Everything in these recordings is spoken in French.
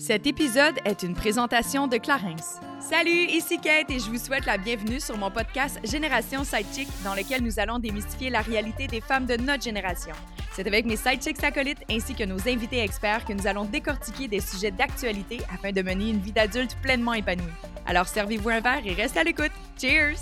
Cet épisode est une présentation de Clarence. Salut, ici Kate et je vous souhaite la bienvenue sur mon podcast Génération Sidechick dans lequel nous allons démystifier la réalité des femmes de notre génération. C'est avec mes sidechicks acolytes ainsi que nos invités experts que nous allons décortiquer des sujets d'actualité afin de mener une vie d'adulte pleinement épanouie. Alors servez-vous un verre et restez à l'écoute. Cheers!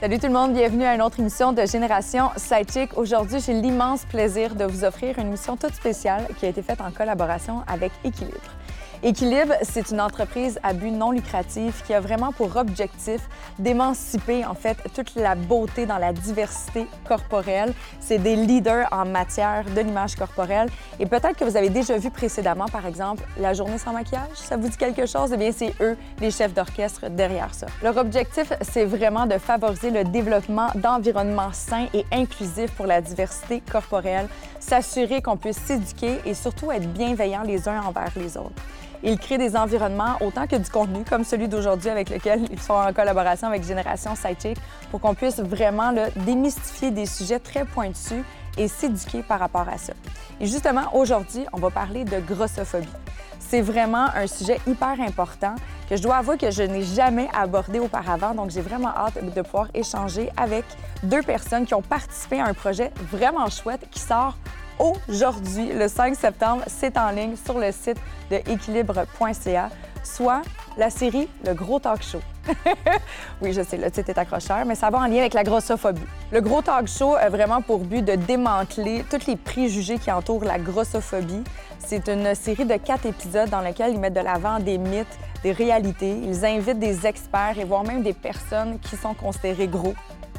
Salut tout le monde, bienvenue à une autre émission de Génération Sidechick. Aujourd'hui, j'ai l'immense plaisir de vous offrir une émission toute spéciale qui a été faite en collaboration avec Équilibre. Équilibre, c'est une entreprise à but non lucratif qui a vraiment pour objectif d'émanciper en fait toute la beauté dans la diversité corporelle. C'est des leaders en matière de l'image corporelle et peut-être que vous avez déjà vu précédemment par exemple la journée sans maquillage, ça vous dit quelque chose? Eh bien c'est eux les chefs d'orchestre derrière ça. Leur objectif, c'est vraiment de favoriser le développement d'environnements sains et inclusifs pour la diversité corporelle, s'assurer qu'on puisse s'éduquer et surtout être bienveillants les uns envers les autres. Ils créent des environnements autant que du contenu, comme celui d'aujourd'hui avec lequel ils sont en collaboration avec Génération Sidechick, pour qu'on puisse vraiment démystifier des sujets très pointus et s'éduquer par rapport à ça. Et justement, aujourd'hui, on va parler de grossophobie. C'est vraiment un sujet hyper important que je dois avouer que je n'ai jamais abordé auparavant. Donc, j'ai vraiment hâte de pouvoir échanger avec deux personnes qui ont participé à un projet vraiment chouette qui sort aujourd'hui, le 5 septembre. C'est en ligne sur le site de équilibre.ca, soit la série Le Gros Talk Show. oui, je sais, le titre est accrocheur, mais ça va en lien avec la grossophobie. Le Gros Talk Show a vraiment pour but de démanteler tous les préjugés qui entourent la grossophobie. C'est une série de quatre épisodes dans lesquels ils mettent de l'avant des mythes, des réalités. Ils invitent des experts et voire même des personnes qui sont considérées gros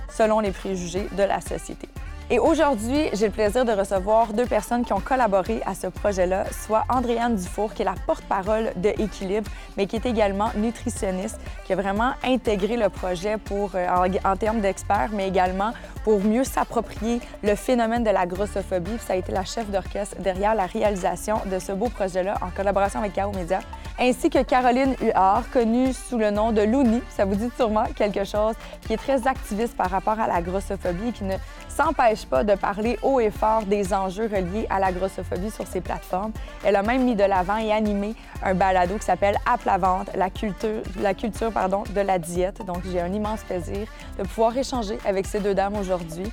selon les préjugés de la société. Et aujourd'hui, j'ai le plaisir de recevoir deux personnes qui ont collaboré à ce projet-là, soit Andréane Dufour, qui est la porte-parole de Équilibre, mais qui est également nutritionniste, qui a vraiment intégré le projet pour, euh, en, termes d'experts, mais également pour mieux s'approprier le phénomène de la grossophobie. Ça a été la chef d'orchestre derrière la réalisation de ce beau projet-là en collaboration avec Caro Média, ainsi que Caroline Huard, connue sous le nom de Louni, ça vous dit sûrement quelque chose, qui est très activiste par rapport à la grossophobie qui ne s'empêche pas de parler haut et fort des enjeux reliés à la grossophobie sur ses plateformes. Elle a même mis de l'avant et animé un balado qui s'appelle À la vente, la culture, la culture pardon, de la diète. Donc j'ai un immense plaisir de pouvoir échanger avec ces deux dames aujourd'hui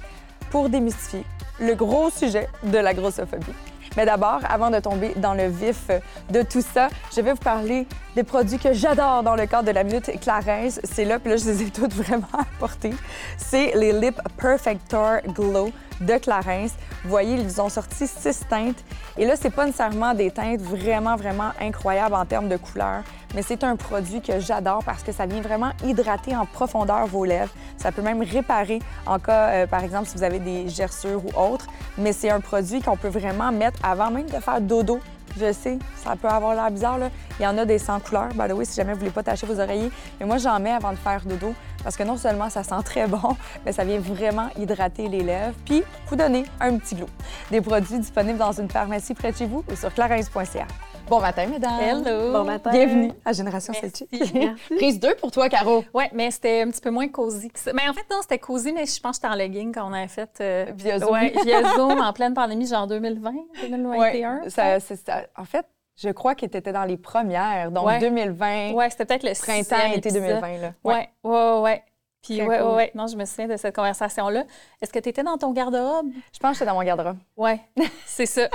pour démystifier le gros sujet de la grossophobie. Mais d'abord, avant de tomber dans le vif de tout ça, je vais vous parler des produits que j'adore dans le cadre de la minute Clarence. C'est là, puis là, je les ai toutes vraiment apportés. C'est les Lip Perfector Glow de Clarence. Vous voyez, ils ont sorti six teintes. Et là, c'est pas nécessairement des teintes vraiment, vraiment incroyables en termes de couleur, mais c'est un produit que j'adore parce que ça vient vraiment hydrater en profondeur vos lèvres. Ça peut même réparer en cas, euh, par exemple, si vous avez des gerçures ou autres. Mais c'est un produit qu'on peut vraiment mettre avant même de faire dodo. Je sais, ça peut avoir l'air bizarre. Il y en a des sans couleur, by the way, si jamais vous voulez pas tacher vos oreillers. Mais moi, j'en mets avant de faire dodo parce que non seulement ça sent très bon, mais ça vient vraiment hydrater les lèvres puis vous donner un petit glow. Des produits disponibles dans une pharmacie près de chez vous ou sur clarence.ca. Bon matin, mesdames. Hello. Bon matin. Bienvenue à Génération Merci. Celtic. Prise 2 pour toi, Caro. Oui, mais c'était un petit peu moins cosy que ça. Mais en fait, non, c'était cosy, mais je pense que j'étais en legging quand on avait fait. euh, Via Zoom. Ouais, via Zoom en pleine pandémie, genre 2020, 2021. Ouais, ça- c'est ça. En fait, je crois que tu étais dans les premières, donc Ouais. 2020, Ouais, c'était peut-être le printemps, été épisode. 2020. Là. Ouais, ouais, ouais. Puis, ouais, cool. ouais. Non, je me souviens de cette conversation-là. Est-ce que tu étais dans ton garde-robe? Je pense que j'étais dans mon garde-robe. Ouais, c'est ça.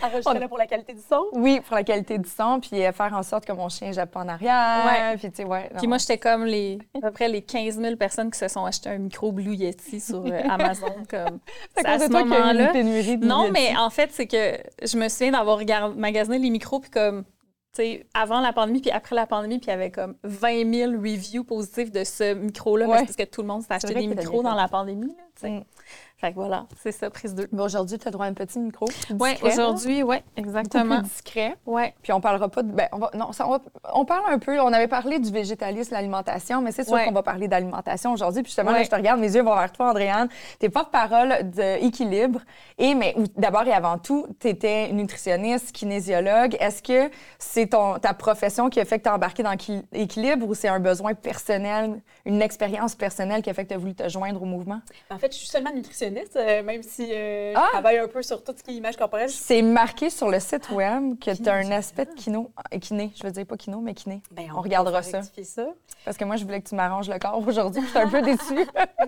Enregistré là pour la qualité du son? Oui, pour la qualité du son, puis euh, faire en sorte que mon chien jappe pas en arrière. Ouais. Puis, tu sais, ouais. Puis non. moi, j'étais comme les, à peu près les 15 000 personnes qui se sont acheté un micro Blue Yeti sur euh, Amazon. Comme, C'est à ce moment-là. pénurie de Non, Yeti. mais en fait, c'est que je me souviens d'avoir regardé, magasiné les micros, puis comme, tu sais, avant la pandémie, puis après la pandémie, puis il y avait comme 20 000 reviews positifs de ce micro-là, Ouais. parce que tout le monde s'est acheté des micros dans la pandémie, là, tu sais. Mm. Fait que voilà, c'est ça, prise 2. Mais aujourd'hui, tu as droit à un petit micro. Oui, aujourd'hui, oui, exactement. plus discret. Ouais. Puis on parlera pas de. Ben, on, va, non, ça, on, va- on parle un peu. On avait parlé du végétalisme, l'alimentation, mais c'est sûr Ouais. qu'on va parler d'alimentation aujourd'hui. Puis justement, là, je te regarde, mes yeux vont vers toi, Andréane. Tu es porte-parole d'Équilibre. Et, mais d'abord et avant tout, tu étais nutritionniste, kinésiologue. Est-ce que c'est ton, ta profession qui a fait que tu as embarqué dans Qui- Équilibre ou c'est un besoin personnel, une expérience personnelle qui a fait que tu as voulu te joindre au mouvement? En fait, je suis seulement nutritionniste, euh, même si euh, Ah! je travaille un peu sur tout ce qui est image corporelle. C'est marqué sur le site web que tu as un aspect de kino, euh, kiné, je veux dire pas kino, mais kiné. Ben, On regardera ça. ça. Parce que moi, je voulais que tu m'arranges le corps aujourd'hui, je suis un peu déçue.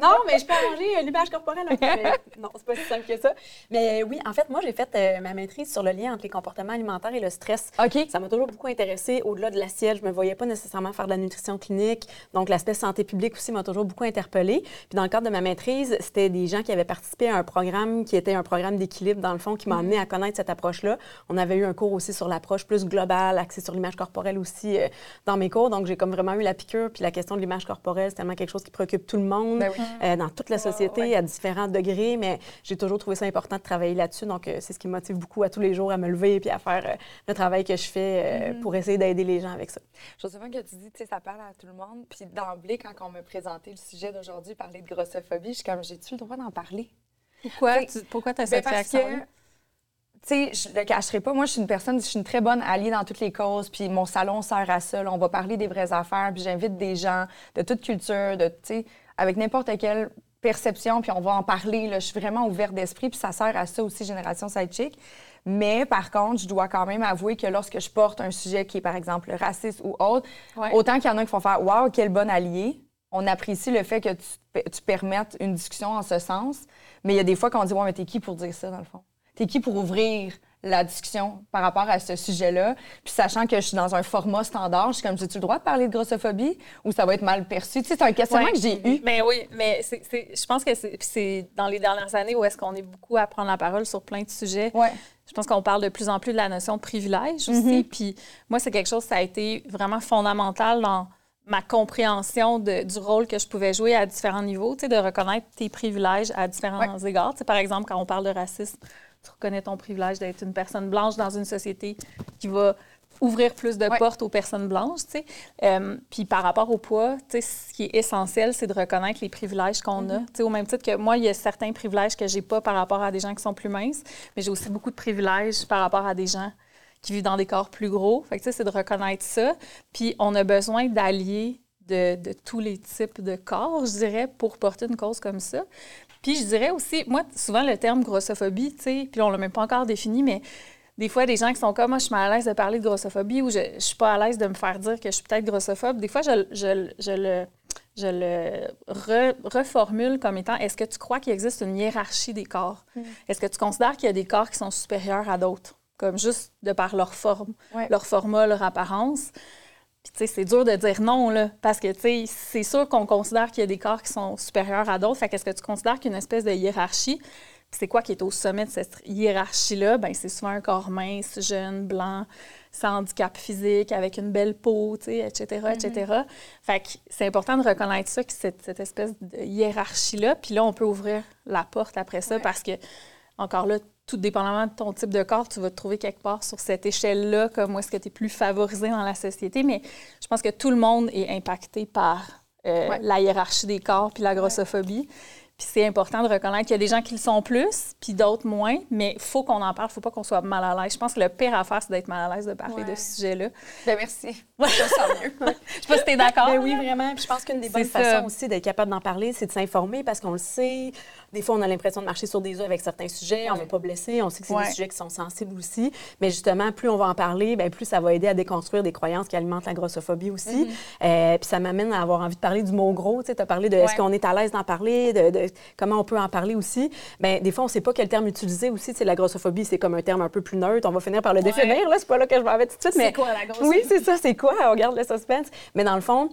non, mais je peux arranger euh, l'image corporelle un peu. mais non, c'est pas si simple que ça. Mais oui, en fait, moi, j'ai fait euh, ma maîtrise sur le lien entre les comportements alimentaires et le stress. OK. Ça m'a toujours beaucoup intéressée. Au-delà de l'assiette, je me voyais pas nécessairement faire de la nutrition clinique. Donc, l'aspect santé publique aussi m'a toujours beaucoup interpellée. Puis, dans le cadre de ma maîtrise, c'était des gens qui avaient participé à un programme qui était un programme d'équilibre, dans le fond, qui m'a amené à connaître cette approche-là. On avait eu un cours aussi sur l'approche plus globale, axée sur l'image corporelle aussi euh, dans mes cours. Donc, j'ai comme vraiment eu la piqûre. Puis, la question de l'image corporelle, c'est tellement quelque chose qui préoccupe tout le monde, Ben oui. euh, dans toute la société, à différents degrés. Mais j'ai toujours trouvé ça important de travailler là-dessus. Donc, euh, c'est ce qui me motive beaucoup à tous les jours à me lever puis à faire le travail que je fais euh, pour essayer d'aider les gens avec ça. Joséphine, que tu dis, tu sais, ça parle à tout le monde. Puis d'emblée, quand on m'a présenté le sujet d'aujourd'hui, parler de grossophobie, je suis comme, j'ai-tu le droit d'en parler? Pourquoi tu pourquoi as Ben, cette réaction tu sais, je le cacherai pas. Moi, je suis une personne, je suis une très bonne alliée dans toutes les causes. Puis mon salon sert à ça. là. On va parler des vraies affaires. Puis j'invite des gens de toute culture, de, tu sais, avec n'importe quelle perception. Puis on va en parler. Là. Je suis vraiment ouverte d'esprit. Puis ça sert à ça aussi, Génération Sidechick. Mais par contre, je dois quand même avouer que lorsque je porte un sujet qui est, par exemple, raciste ou autre, Ouais. autant qu'il y en a qui vont faire Waouh, quel bon allié. On apprécie le fait que tu, tu permettes une discussion en ce sens. Mais il y a des fois qu'on dit Ouais, mais t'es qui pour dire ça, dans le fond? T'es qui pour ouvrir la discussion par rapport à ce sujet-là? Puis sachant que je suis dans un format standard, je suis comme, j'ai-tu le droit de parler de grossophobie ou ça va être mal perçu? Tu sais, c'est un questionnement Ouais. que j'ai eu. Mais oui, mais c'est, c'est- je pense que c'est, dans les dernières années où est-ce qu'on est beaucoup à prendre la parole sur plein de sujets. Ouais. Je pense qu'on parle de plus en plus de la notion de privilège aussi. Mhm. Puis moi, c'est quelque chose, ça a été vraiment fondamental dans ma compréhension de- du rôle que je pouvais jouer à différents niveaux, tu sais, de reconnaître tes privilèges à différents égards. Tu sais, par exemple, quand on parle de racisme, tu reconnais ton privilège d'être une personne blanche dans une société qui va ouvrir plus de Ouais. portes aux personnes blanches, tu sais. Euh, puis par rapport au poids, tu sais, ce qui est essentiel, c'est de reconnaître les privilèges qu'on a. Tu sais, au même titre que moi, il y a certains privilèges que j'ai pas par rapport à des gens qui sont plus minces, mais j'ai aussi beaucoup de privilèges par rapport à des gens qui vivent dans des corps plus gros. Fait que, c'est de reconnaître ça. Puis on a besoin d'allier de, de tous les types de corps, je dirais, pour porter une cause comme ça. Puis je dirais aussi, moi, souvent le terme grossophobie, tu sais, puis on l'a même pas encore défini, mais des fois, des gens qui sont comme moi, je suis mal à l'aise de parler de grossophobie ou je, je suis pas à l'aise de me faire dire que je suis peut-être grossophobe. Des fois, je, je- je le, je le re- reformule comme étant est-ce que tu crois qu'il existe une hiérarchie des corps? Est-ce que tu considères qu'il y a des corps qui sont supérieurs à d'autres, comme juste de par leur forme, Ouais. leur format, leur apparence? Puis, tu sais, c'est dur de dire non, là, parce que, tu sais, c'est sûr qu'on considère qu'il y a des corps qui sont supérieurs à d'autres. Fait qu'est-ce que tu considères qu'il y a une espèce de hiérarchie? Puis c'est quoi qui est au sommet de cette hiérarchie-là? Bien, c'est souvent un corps mince, jeune, blanc, sans handicap physique, avec une belle peau, tu sais, etc., etc. Fait que c'est important de reconnaître ça, que cette, cette espèce de hiérarchie-là. Puis là, on peut ouvrir la porte après ça parce que, encore là, tout dépendamment de ton type de corps, tu vas te trouver quelque part sur cette échelle-là, comme où est-ce que tu es plus favorisé dans la société. Mais je pense que tout le monde est impacté par euh, Ouais. la hiérarchie des corps puis la grossophobie. Puis c'est important de reconnaître qu'il y a des gens qui le sont plus, puis d'autres moins, mais il faut qu'on en parle, il faut pas qu'on soit mal à l'aise. Je pense que le pire à faire, c'est d'être mal à l'aise de parler Ouais. de ce sujet-là. Ben merci. Je me sens mieux. Je sais pas si tu es d'accord. Ben oui, vraiment. Puis je pense qu'une des bonnes ça. façons aussi d'être capable d'en parler, c'est de s'informer parce qu'on le sait. Des fois, on a l'impression de marcher sur des œufs avec certains sujets. On ne veut pas blesser. On sait que c'est Ouais. des sujets qui sont sensibles aussi. Mais justement, plus on va en parler, ben plus ça va aider à déconstruire des croyances qui alimentent la grossophobie aussi. Euh, puis ça m'amène à avoir envie de parler du mot gros. Tu as parlé de est-ce Ouais. qu'on est à l'aise d'en parler, de, de comment on peut en parler aussi. Ben des fois, on ne sait pas quel terme utiliser aussi. Sais, la grossophobie, c'est comme un terme un peu plus neutre. On va finir par le définir. Là, c'est pas là que je m'en vais tout de suite. C'est mais quoi, la grossophobie? Oui, c'est ça. C'est quoi? On garde le suspense. Mais dans le fond,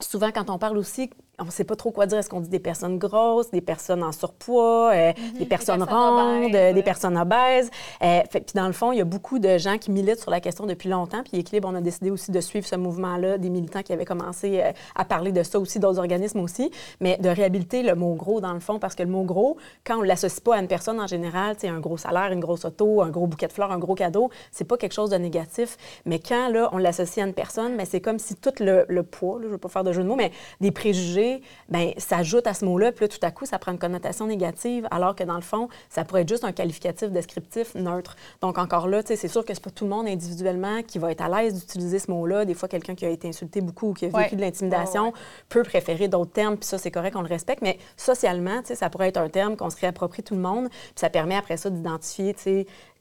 souvent, quand on parle aussi, on ne sait pas trop quoi dire. Est-ce qu'on dit des personnes grosses, des personnes en surpoids, euh, des personnes rondes, obèses, euh, des personnes obèses? Euh, fait- puis dans le fond, il y a beaucoup de gens qui militent sur la question depuis longtemps. Puis Équilibre, on a décidé aussi de suivre ce mouvement-là, des militants qui avaient commencé euh, à parler de ça aussi, d'autres organismes aussi, mais de réhabiliter le mot gros dans le fond, parce que le mot gros, quand on ne l'associe pas à une personne en général, c'est un gros salaire, une grosse auto, un gros bouquet de fleurs, un gros cadeau, c'est pas quelque chose de négatif. Mais quand là, on l'associe à une personne, mais c'est comme si tout le, le poids, là, je ne veux pas faire de jeu de mots, mais des préjugés léger, ben ça ajoute à ce mot-là, puis là, tout à coup, ça prend une connotation négative, alors que dans le fond, ça pourrait être juste un qualificatif descriptif neutre. Donc, encore là, c'est sûr que c'est pas tout le monde individuellement qui va être à l'aise d'utiliser ce mot-là. Des fois, quelqu'un qui a été insulté beaucoup ou qui a vécu de l'intimidation peut préférer d'autres termes, puis ça, c'est correct, on le respecte, mais socialement, ça pourrait être un terme qu'on se réapproprie tout le monde, puis ça permet après ça d'identifier,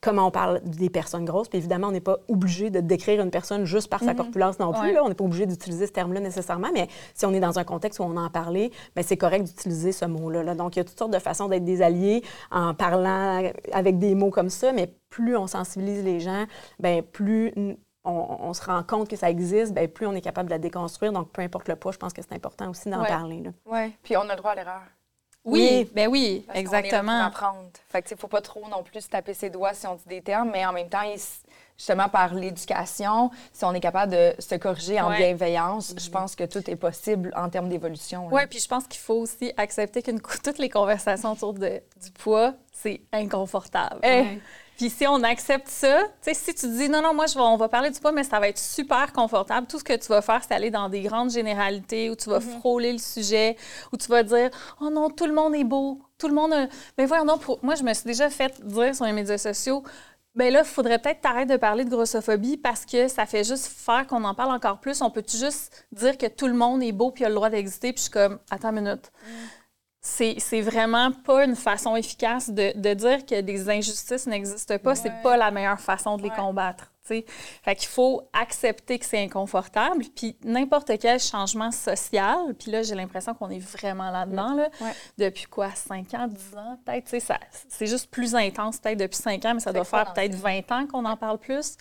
comment on parle des personnes grosses. Puis évidemment, on n'est pas obligé de décrire une personne juste par sa mhm. corpulence non plus. Là. On n'est pas obligé d'utiliser ce terme-là nécessairement, mais si on est dans un contexte où on en parlait, bien, c'est correct d'utiliser ce mot-là. Là. Donc, il y a toutes sortes de façons d'être des alliés en parlant avec des mots comme ça, mais plus on sensibilise les gens, bien, plus on, se rend compte que ça existe, bien, plus on est capable de la déconstruire. Donc, peu importe le poids, je pense que c'est important aussi d'en parler. Oui, puis on a le droit à l'erreur. Oui, ben oui, exactement. Pour apprendre. Fait que, faut pas trop non plus se taper ses doigts si on dit des termes, mais en même temps, justement, par l'éducation, si on est capable de se corriger en bienveillance, je pense que tout est possible en termes d'évolution. Oui, puis je pense qu'il faut aussi accepter que toutes les conversations autour de, du poids, c'est inconfortable. Eh, puis si on accepte ça, tu sais, si tu dis non, non, moi, je vais, on va parler du poids, mais ça va être super confortable, tout ce que tu vas faire, c'est aller dans des grandes généralités où tu vas mhm. frôler le sujet, où tu vas dire oh non, tout le monde est beau, tout le monde. Mais voyons, non, pour... moi, je me suis déjà fait dire sur les médias sociaux Bien là, il faudrait peut-être t'arrêter de parler de grossophobie parce que ça fait juste faire qu'on en parle encore plus. On peut juste dire que tout le monde est beau puis a le droit d'exister? Puis je suis comme, attends une minute. Mm c'est vraiment pas une façon efficace de, de, dire que des injustices n'existent pas. C'est pas la meilleure façon de les combattre. T'sais. Fait qu'il faut accepter que c'est inconfortable. Puis n'importe quel changement social, puis là, j'ai l'impression qu'on est vraiment là-dedans, là, depuis quoi, 5 ans, 10 ans, peut-être. C'est juste plus intense, peut-être depuis 5 ans, mais ça doit faire peut-être 20 ans qu'on en parle plus.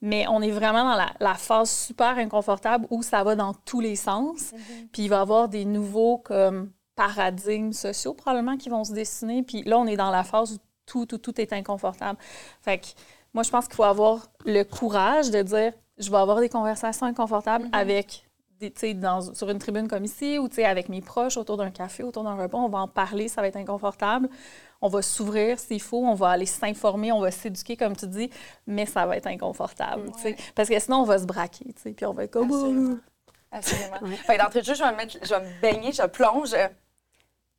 Mais on est vraiment dans la, la, phase super inconfortable où ça va dans tous les sens. Mm-hmm. Puis il va y avoir des nouveaux comme paradigmes sociaux probablement qui vont se dessiner. Puis là, on est dans la phase où tout, tout, tout est inconfortable. Fait que moi, je pense qu'il faut avoir le courage de dire je vais avoir des conversations inconfortables mm-hmm. avec des, dans, sur une tribune comme ici ou avec mes proches autour d'un café, autour d'un repas. On va en parler, ça va être inconfortable. On va s'ouvrir s'il faut, on va aller s'informer, on va s'éduquer, comme tu dis, mais ça va être inconfortable. Parce que sinon, on va se braquer. Puis on va être comme. Absolument. d'entrée de jeu, je vais, me mettre, je vais me baigner, je plonge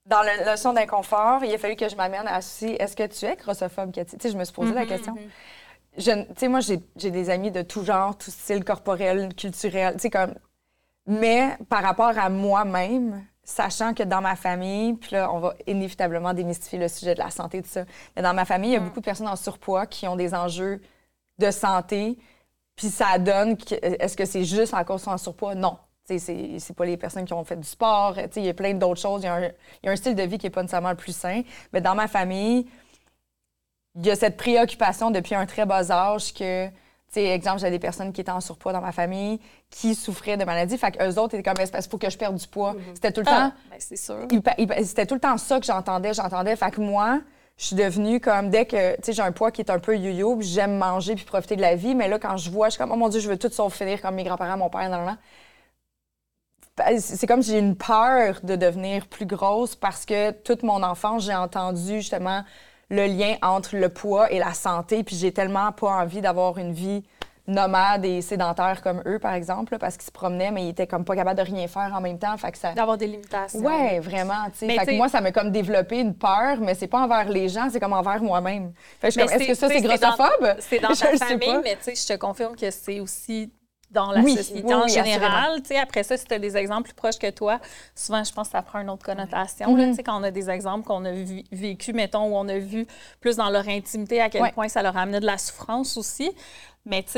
dans la leçon d'inconfort. Il a fallu que je m'amène à aussi est-ce que tu es grossophobe, Cathy? Tu sais, je me suis posé la mm-hmm, question. Mm-hmm. Tu sais, moi, j'ai des amis de tout genre, tout style corporel, culturel, tu sais, comme. Mais par rapport à moi-même, sachant que dans ma famille, puis là, on va inévitablement démystifier le sujet de la santé, tout ça. Mais dans ma famille, il y a mm. beaucoup de personnes en surpoids qui ont des enjeux de santé, puis ça donne, est-ce que c'est juste en cause de son surpoids? Non. C'est pas les personnes qui ont fait du sport. Il y a plein d'autres choses. Il y, a un style de vie qui n'est pas nécessairement le plus sain. Mais dans ma famille, il y a cette préoccupation depuis un très bas âge que, exemple, j'ai des personnes qui étaient en surpoids dans ma famille, qui souffraient de maladies. Fait qu'eux autres étaient comme, il faut que je perde du poids. Mm-hmm. C'était tout le ah, temps. Ben, c'est sûr. C'était tout le temps ça que j'entendais. J'entendais. Fait que moi, je suis devenue comme dès que, tu sais, j'ai un poids qui est un peu yo-yo, j'aime manger puis profiter de la vie, mais là, quand je vois, je suis comme, oh mon Dieu, je veux tout sauf finir comme mes grands-parents, mon père, ben, c'est comme j'ai une peur de devenir plus grosse parce que toute mon enfance, j'ai entendu justement le lien entre le poids et la santé, puis j'ai tellement pas envie d'avoir une vie nomade et sédentaire comme eux, par exemple, parce qu'ils se promenaient, mais ils étaient comme pas capables de rien faire en même temps. Fait que ça... D'avoir des limitations. Ouais, vraiment. Fait que moi, ça m'a comme développé une peur, mais c'est pas envers les gens, c'est comme envers moi-même. Fait que est-ce que ça, c'est grossophobe? C'est dans, ta famille, mais tu sais, je te confirme que c'est aussi dans la société en général. Après ça, si tu as des exemples plus proches que toi, souvent, je pense que ça prend une autre connotation. Mm Quand on a des exemples qu'on a vécu, mettons, où on a vu plus dans leur intimité à quel point ça leur amenait de la souffrance aussi. Mais tu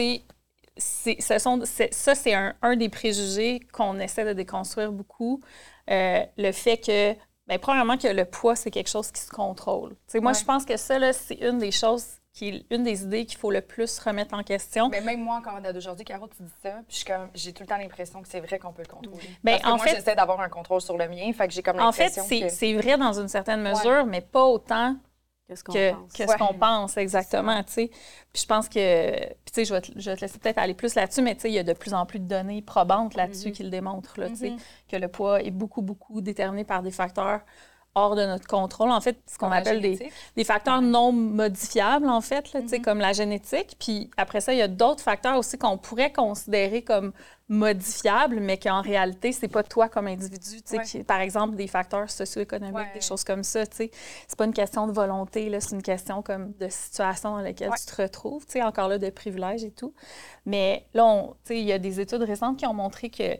sais, ce sont, ça, c'est un, un, des préjugés qu'on essaie de déconstruire beaucoup. Euh, le fait que, bien, premièrement, que le poids, c'est quelque chose qui se contrôle. sais, moi, je pense que ça, c'est une des choses qui est une des idées qu'il faut le plus remettre en question. Mais même moi, encore d'aujourd'hui, Caro, tu dis ça, puis j'ai tout le temps l'impression que c'est vrai qu'on peut le contrôler. Bien, Parce que en moi, j'essaie d'avoir un contrôle sur le mien, fait que j'ai comme l'impression En fait, c'est vrai dans une certaine mesure, mais pas autant que ce qu'on pense. pense. exactement, tu sais. Puis je pense que, puis tu sais, je, vais te, je vais te laisser peut-être aller plus là-dessus, mais tu sais, il y a de plus en plus de données probantes là-dessus mm-hmm. qui le démontrent, là, tu sais, mm-hmm. que le poids est beaucoup, beaucoup déterminé par des facteurs hors de notre contrôle. En fait, ce qu'on appelle des, des, facteurs non modifiables, en fait, là, mm comme la génétique. Puis après ça, il y a d'autres facteurs aussi qu'on pourrait considérer comme modifiables, mais qu'en réalité, c'est pas toi comme individu. Qui, par exemple, des facteurs socio-économiques, des choses comme ça. C'est pas une question de volonté, c'est une question comme de situation dans laquelle tu te retrouves. Encore là, de privilèges et tout. Mais là, il y a des études récentes qui ont montré que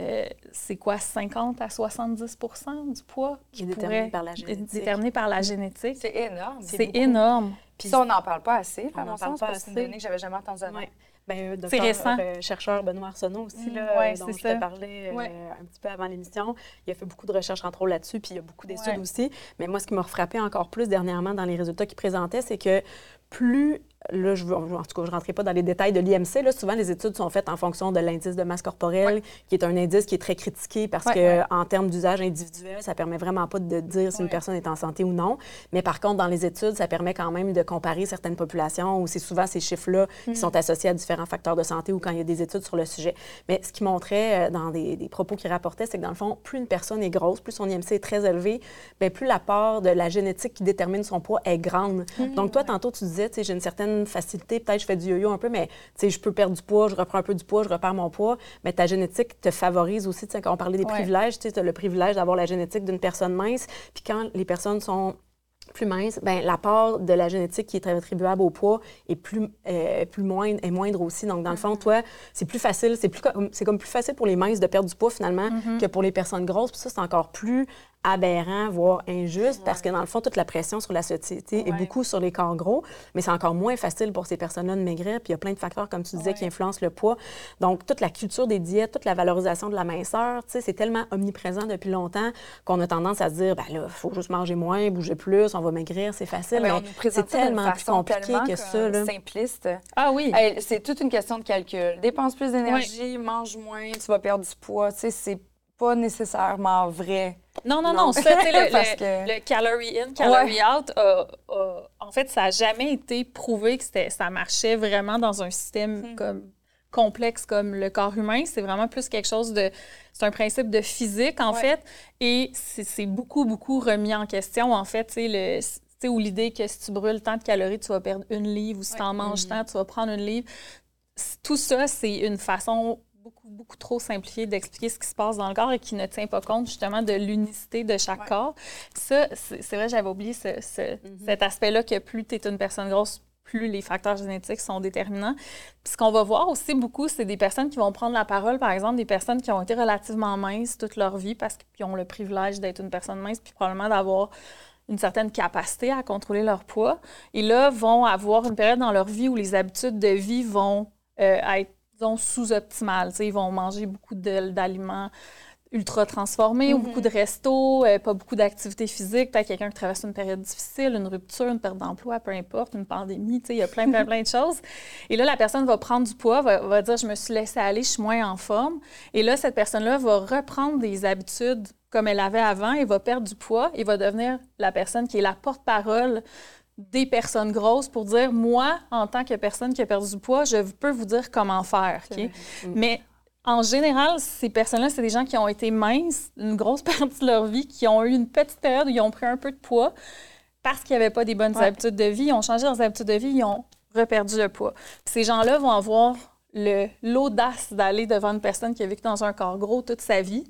euh, c'est quoi, 50 à 70% du poids qui est déterminé par la génétique. Déterminé par la génétique? C'est énorme. C'est énorme. Puis ça, on n'en parle pas assez, on n'en parle pas assez. C'est une donnée que j'avais jamais entendue avant. Ben, c'est récent. Euh, chercheur Benoît Arsenault aussi, mm, là, dont je te parlais euh, un petit peu avant l'émission. Il a fait beaucoup de recherches, entre autres, là-dessus, puis il y a beaucoup d'études aussi. Mais moi, ce qui m'a frappé encore plus dernièrement dans les résultats qu'il présentait, c'est que plus Là, je en tout cas, je ne rentrerai pas dans les détails de l'IMC. Là, souvent, les études sont faites en fonction de l'indice de masse corporelle, qui est un indice qui est très critiqué parce que, en termes d'usage individuel, ça permet vraiment pas de dire si une personne est en santé ou non. Mais par contre, dans les études, ça permet quand même de comparer certaines populations où c'est souvent ces chiffres-là qui mm. sont associés à différents facteurs de santé ou quand il y a des études sur le sujet. Mais ce qui montrait euh, dans des, propos qui rapportaient, c'est que dans le fond, plus une personne est grosse, plus son IMC est très élevé, bien, plus la part de la génétique qui détermine son poids est grande. Mm. Donc, toi, tantôt, tu disais, j'ai une certaine facilité. Peut-être je fais du yo-yo un peu, mais je peux perdre du poids, je reprends un peu du poids, je repère mon poids. Mais ta génétique te favorise aussi. Quand on parlait des privilèges, tu as le privilège d'avoir la génétique d'une personne mince. Puis quand les personnes sont plus minces, ben la part de la génétique qui est attribuable au poids est plus, euh, plus moindre, est moindre aussi. Donc, dans le fond, mm-hmm. toi, c'est plus facile, c'est plus c'est comme plus facile pour les minces de perdre du poids finalement mm-hmm. que pour les personnes grosses. Puis ça, c'est encore plus aberrant, voire injuste, parce que dans le fond, toute la pression sur la société est beaucoup sur les corps gros, mais c'est encore moins facile pour ces personnes-là de maigrir. Puis il y a plein de facteurs, comme tu disais, qui influencent le poids. Donc, toute la culture des diètes, toute la valorisation de la minceur, c'est tellement omniprésent depuis longtemps qu'on a tendance à se dire, ben là, il faut juste manger moins, bouger plus, on va maigrir, c'est facile. mais, c'est tellement plus compliqué que ça. Là. simpliste. Ah oui. c'est toute une question de calcul. Dépense plus d'énergie, mange moins, tu vas perdre du poids. Tu sais, c'est pas nécessairement vrai. Non, non, non. Ça, le, le, calorie in, calorie out, en fait, ça n'a jamais été prouvé que ça marchait vraiment dans un système hmm. comme complexe comme le corps humain. C'est vraiment plus quelque chose de... C'est un principe de physique, en fait. Et c'est beaucoup, beaucoup remis en question, en fait. Le, ou l'idée que si tu brûles tant de calories, tu vas perdre une livre, ou si tu en manges mm-hmm. tant, tu vas prendre une livre. Tout ça, c'est une façon beaucoup, trop simplifié d'expliquer ce qui se passe dans le corps et qui ne tient pas compte justement de l'unicité de chaque corps. Ça, c'est vrai, j'avais oublié mm-hmm. cet aspect-là que plus tu es une personne grosse, plus les facteurs génétiques sont déterminants. Puis ce qu'on va voir aussi beaucoup, c'est des personnes qui vont prendre la parole, par exemple, des personnes qui ont été relativement minces toute leur vie parce qu'ils ont le privilège d'être une personne mince, puis probablement d'avoir une certaine capacité à contrôler leur poids. Et là, vont avoir une période dans leur vie où les habitudes de vie vont euh, être sous-optimales. Ils vont manger beaucoup d'aliments ultra transformés, ou beaucoup de restos, euh, pas beaucoup d'activité physique, peut-être quelqu'un qui traverse une période difficile, une rupture, une perte d'emploi, peu importe, une pandémie, il y a plein, plein, plein de choses. Et là, la personne va prendre du poids, va, va dire, je me suis laissée aller, je suis moins en forme. Et là, cette personne-là va reprendre des habitudes comme elle avait avant et va perdre du poids et va devenir la personne qui est la porte-parole des personnes grosses pour dire, moi, en tant que personne qui a perdu du poids, je peux vous dire comment faire. Mm. Mais en général, ces personnes-là, c'est des gens qui ont été minces une grosse partie de leur vie, qui ont eu une petite période où ils ont pris un peu de poids parce qu'ils n'avaient pas des bonnes habitudes de vie, ils ont changé leurs habitudes de vie, ils ont reperdu le poids. ces gens-là vont avoir l'audace d'aller devant une personne qui a vécu dans un corps gros toute sa vie,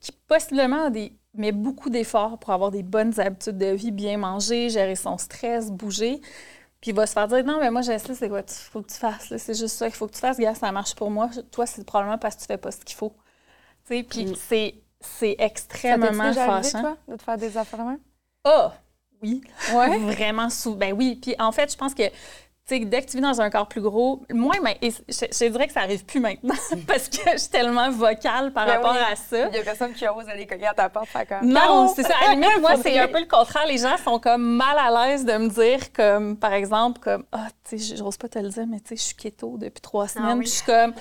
qui possiblement a des met beaucoup d'efforts pour avoir des bonnes habitudes de vie, bien manger, gérer son stress, bouger. Puis il va se faire dire Non, mais moi, je sais, c'est quoi, il faut que tu fasses. C'est juste ça qu'il faut que tu fasses. Gars, ça marche pour moi. Toi, c'est probablement parce que tu fais pas ce qu'il faut. Tu sais, puis mm. c'est, c'est extrêmement ça fâchant. toi, de te faire des affaires Ah, oui. Ouais. Vraiment souvent. Ben oui. Puis en fait, je pense que sais, dès que tu vis dans un corps plus gros, moi, mais, je, je, dirais que ça arrive plus maintenant parce que je suis tellement vocale par ben rapport à ça. Il y a personne qui ose aller cogner à ta porte. Comme, non, c'est ça. À la limite, moi, c'est un peu le contraire. Les gens sont comme mal à l'aise de me dire, comme, par exemple, comme, ah, tu sais, j'ose pas te le dire, mais tu sais, je suis keto depuis trois ah semaines. Puis je suis comme,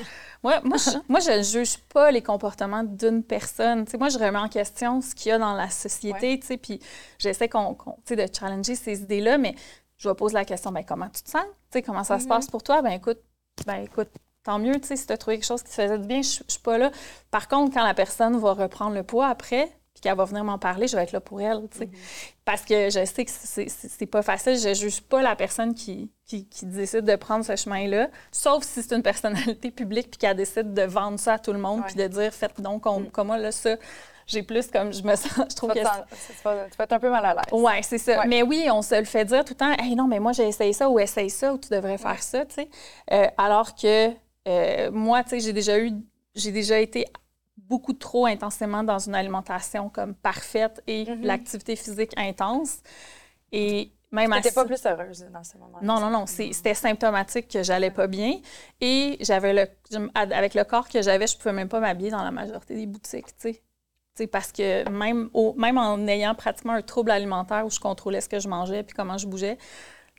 moi, moi, je, moi, je juge pas les comportements d'une personne. Tu sais, moi, je remets en question ce qu'il y a dans la société, tu sais, puis j'essaie qu'on, de challenger ces idées-là, mais je vais poser la question, ben, comment tu te sens? comment ça se passe mhm. pour toi? Ben écoute, ben écoute, tant mieux, si tu as trouvé quelque chose qui te faisait du bien, je, ne suis pas là. Par contre, quand la personne va reprendre le poids après, puis qu'elle va venir m'en parler, je vais être là pour elle, tu sais. Mm-hmm. Parce que je sais que c'est pas facile. Je juge pas la personne qui, qui, décide de prendre ce chemin-là, sauf si c'est une personnalité publique puis qu'elle décide de vendre ça à tout le monde puis de dire faites donc mm. comme moi là ça j'ai plus comme je me sens je trouve que tu vas être un peu mal à l'aise Oui, c'est ça mais oui on se le fait dire tout le temps hey non mais moi j'ai essayé ça ou essaye ça ou tu devrais faire ça tu sais euh, alors que euh, moi tu sais j'ai déjà eu j'ai déjà été beaucoup trop intensément dans une alimentation comme parfaite et mm-hmm. l'activité physique intense. Et même n'étais pas plus heureuse dans ce moment Non, non, non. C'était symptomatique que j'allais pas bien. Et j'avais le, avec le corps que j'avais, je pouvais même pas m'habiller dans la majorité des boutiques, tu sais. Parce que même, même en ayant pratiquement un trouble alimentaire où je contrôlais ce que je mangeais puis comment je bougeais,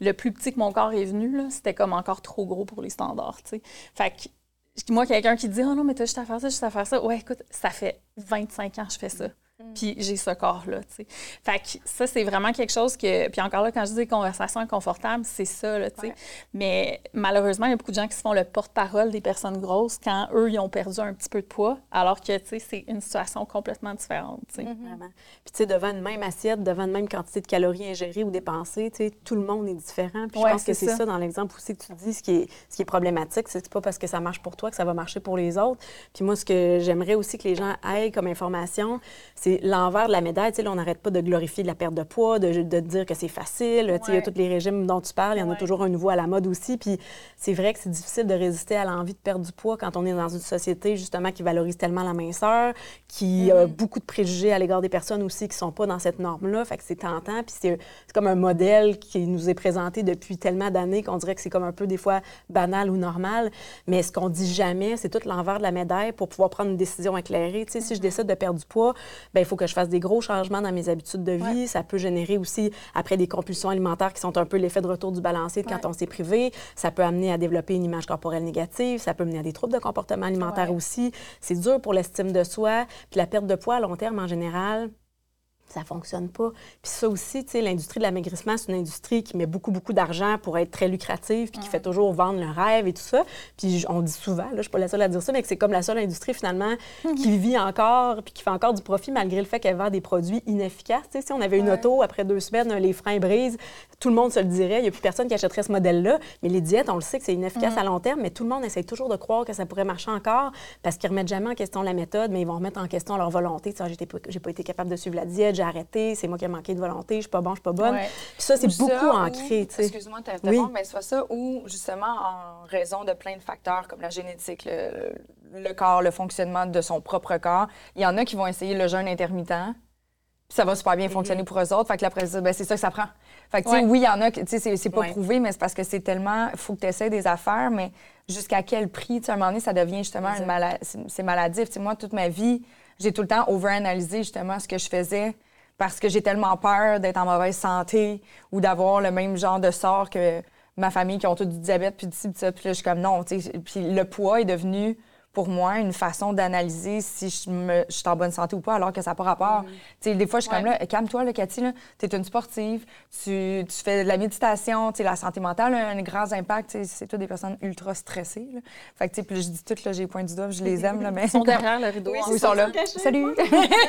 le plus petit que mon corps est venu, c'était comme encore trop gros pour les standards. sais. Fait que moi, quelqu'un qui dit Oh non, mais t'as juste à faire ça, juste à faire ça. Ouais, écoute, ça fait 25 ans que je fais ça. Mm. Puis j'ai ce corps-là, tu sais. Fait que ça, c'est vraiment quelque chose que... Puis encore là, quand je dis conversation inconfortable, c'est ça, là, tu sais. Mais malheureusement, il y a beaucoup de gens qui se font le porte-parole des personnes grosses quand eux, ils ont perdu un petit peu de poids, alors que, tu sais, c'est une situation complètement différente, tu sais. Mm-hmm. Vraiment. Puis, tu sais, devant une même assiette, devant une même quantité de calories ingérées ou dépensées, tu sais, tout le monde est différent. Puis je pense que c'est ça. dans l'exemple aussi que tu dis, ce qui est, ce qui est problématique, c'est pas parce que ça marche pour toi que ça va marcher pour les autres. Puis moi, ce que j'aimerais aussi que les gens aient comme information, c'est l'envers de la médaille. Tu sais, on n'arrête pas de glorifier la perte de poids, de, de dire que c'est facile. Tu sais, il y a tous les régimes dont tu parles, il y en a toujours un nouveau à la mode aussi. Puis c'est vrai que c'est difficile de résister à l'envie de perdre du poids quand on est dans une société justement qui valorise tellement la minceur, qui a mm-hmm. beaucoup de préjugés à l'égard des personnes aussi qui sont pas dans cette norme-là. Fait que c'est tentant. Puis c'est comme un modèle qui nous est présenté depuis tellement d'années qu'on dirait que c'est comme un peu des fois banal ou normal. Mais ce qu'on dit jamais, c'est tout l'envers de la médaille pour pouvoir prendre une décision éclairée. Tu sais, si je mm-hmm. décide de perdre du poids, il faut que je fasse des gros changements dans mes habitudes de vie. Ça peut générer aussi, après, des compulsions alimentaires qui sont un peu l'effet de retour du balancier de quand on s'est privé. Ça peut amener à développer une image corporelle négative. Ça peut mener à des troubles de comportement alimentaire aussi. C'est dur pour l'estime de soi. Puis la perte de poids à long terme, en général, ça fonctionne pas. Puis ça aussi, tu sais, l'industrie de l'amaigrissement, c'est une industrie qui met beaucoup, beaucoup d'argent pour être très lucrative, puis qui fait toujours vendre le rêve et tout ça. Puis on dit souvent, là, je suis pas la seule à dire ça, mais que c'est comme la seule industrie, finalement, qui vit encore, puis qui fait encore du profit, malgré le fait qu'elle vend des produits inefficaces. Tu sais, si on avait une auto, après deux semaines, les freins brisent, tout le monde se le dirait, il n'y a plus personne qui achèterait ce modèle-là. Mais les diètes, on le sait que c'est inefficace à long terme, mais tout le monde essaie toujours de croire que ça pourrait marcher encore, parce qu'ils remettent jamais en question la méthode, mais ils vont remettre en question leur volonté. Tu sais, j'ai pas été capable de suivre la diète, j'ai arrêté, c'est moi qui ai manqué de volonté, je suis pas bon, je suis pas bonne. Puis ça, c'est beaucoup ancré. Excuse-moi de oui. mais soit ça ou justement en raison de plein de facteurs comme la génétique, le, corps, le fonctionnement de son propre corps, il y en a qui vont essayer le jeûne intermittent. Puis ça va super bien fonctionner mm-hmm. pour eux autres. Fait que après, ben, c'est ça que ça prend. Fait que, oui, il y en a, tu sais, c'est pas prouvé, mais c'est parce que c'est tellement. Il faut que tu essaies des affaires, mais jusqu'à quel prix? Tu à un moment donné, ça devient justement. C'est maladif. moi, toute ma vie, j'ai tout le temps over-analysé justement ce que je faisais parce que j'ai tellement peur d'être en mauvaise santé ou d'avoir le même genre de sort que ma famille qui ont tout du diabète puis du ci, ça. Puis là, je suis comme non, tu sais. Puis le poids est devenu pour moi, une façon d'analyser si je, me, je, suis en bonne santé ou pas, alors que ça n'a pas rapport. Tu sais, Des fois, je suis comme là, calme-toi, là, Cathy, tu es une sportive, tu, tu, fais de la méditation, la santé mentale a un grand impact. C'est toi des personnes ultra stressées. Là. Fait que, puis je dis tout, j'ai les points du doigt, je les aime. Là, mais... Ils sont derrière le rideau. Oui, ils sont là. Salut!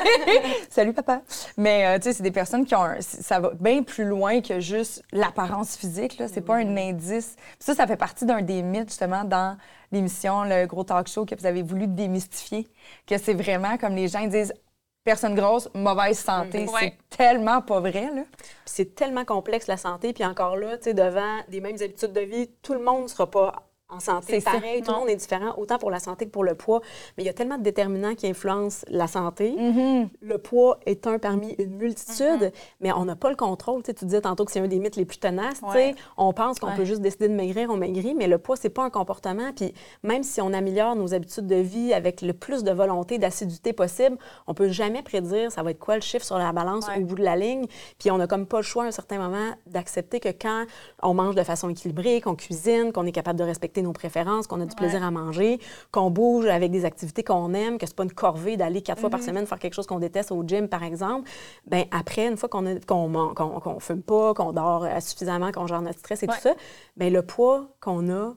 Salut, papa! Mais euh, tu sais, c'est des personnes qui ont... ça va bien plus loin que juste l'apparence physique. C'est pas un indice. ça, ça fait partie d'un des mythes, justement, dans l'émission, le gros talk show que vous avez voulu démystifier, que c'est vraiment comme les gens disent personne grosse, mauvaise santé. Mm. C'est tellement pas vrai, là. C'est tellement complexe, la santé. Puis encore là, tu sais, devant des mêmes habitudes de vie, tout le monde ne sera pas en santé. C'est pareil, tout le monde est différent, autant pour la santé que pour le poids. Mais il y a tellement de déterminants qui influencent la santé. Mm-hmm. Le poids est un parmi une multitude, mm-hmm. mais on n'a pas le contrôle. Tu, disais tantôt que c'est un des mythes les plus tenaces. On pense qu'on peut juste décider de maigrir, on maigrit, mais le poids, c'est pas un comportement. Puis même si on améliore nos habitudes de vie avec le plus de volonté, d'assiduité possible, on peut jamais prédire ça va être quoi le chiffre sur la balance au bout de la ligne. Puis on n'a comme pas le choix à un certain moment d'accepter que quand on mange de façon équilibrée, qu'on cuisine, qu'on est capable de respecter nos préférences, qu'on a du plaisir à manger, qu'on bouge avec des activités qu'on aime, que c'est pas une corvée d'aller quatre fois par mhm. semaine faire quelque chose qu'on déteste au gym, par exemple. Ben après, une fois qu'on qu'on qu'on fume pas, qu'on dort suffisamment, qu'on gère notre stress et tout ça, ben le poids qu'on a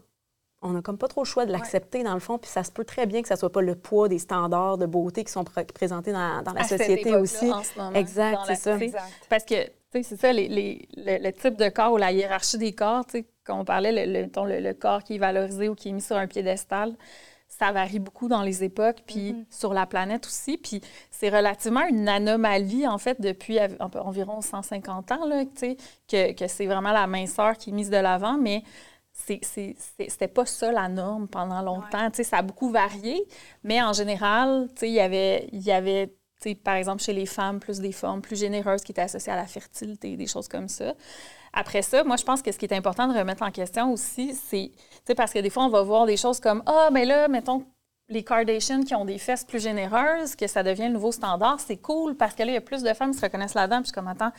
on n'a comme pas trop le choix de l'accepter dans le fond, puis ça se peut très bien que ça soit pas le poids des standards de beauté qui sont présentés dans, la société aussi. exact, c'est ça. Parce que, tu sais, c'est ça, les, le, type de corps ou la hiérarchie des corps, tu sais, quand on parlait, le, le, le, corps qui est valorisé ou qui est mis sur un piédestal, ça varie beaucoup dans les époques, puis mm-hmm. sur la planète aussi. Puis c'est relativement une anomalie, en fait, depuis environ 150 ans, là, que, que c'est vraiment la minceur qui est mise de l'avant, mais c'était pas ça la norme pendant longtemps. sais Ça a beaucoup varié, mais en général, il y avait, y avait par exemple, chez les femmes, plus des formes plus généreuses qui étaient associées à la fertilité, des choses comme ça. Après ça, moi, je pense que ce qui est important de remettre en question aussi, c'est, parce que des fois, on va voir des choses comme, ah, mais là, mettons, les Kardashians qui ont des fesses plus généreuses, que ça devient le nouveau standard, c'est cool parce que là, il y a plus de femmes qui se reconnaissent là-dedans. Puis comme, attends,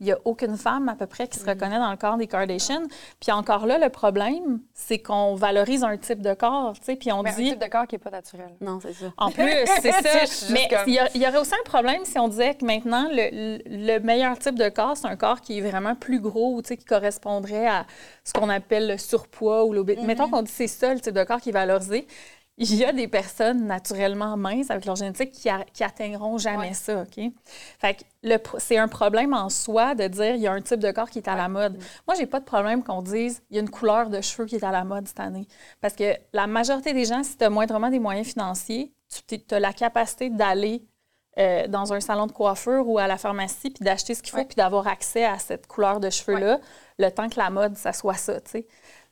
il n'y a aucune femme à peu près qui se reconnaît dans le corps des Kardashians. Puis encore là, le problème, c'est qu'on valorise un type de corps, tu sais, puis on dit... un type de corps qui n'est pas naturel. Non, c'est ça. En plus, c'est ça. Mais il y, aurait aussi un problème si on disait que maintenant, le, meilleur type de corps, c'est un corps qui est vraiment plus gros, tu sais, qui correspondrait à ce qu'on appelle le surpoids ou l'obésité. Mm-hmm. Mettons qu'on dit c'est ça le type de corps qui est valorisé il y a des personnes naturellement minces avec leur génétique qui, qui atteindront jamais ça, OK? Fait que c'est un problème en soi de dire il y a un type de corps qui est à la mode. Moi, j'ai pas de problème qu'on dise il y a une couleur de cheveux qui est à la mode cette année. Parce que la majorité des gens, si tu as moindrement des moyens financiers, tu as la capacité d'aller euh, dans un salon de coiffure ou à la pharmacie puis d'acheter ce qu'il faut puis d'avoir accès à cette couleur de cheveux-là, le temps que la mode, ça soit ça, tu sais.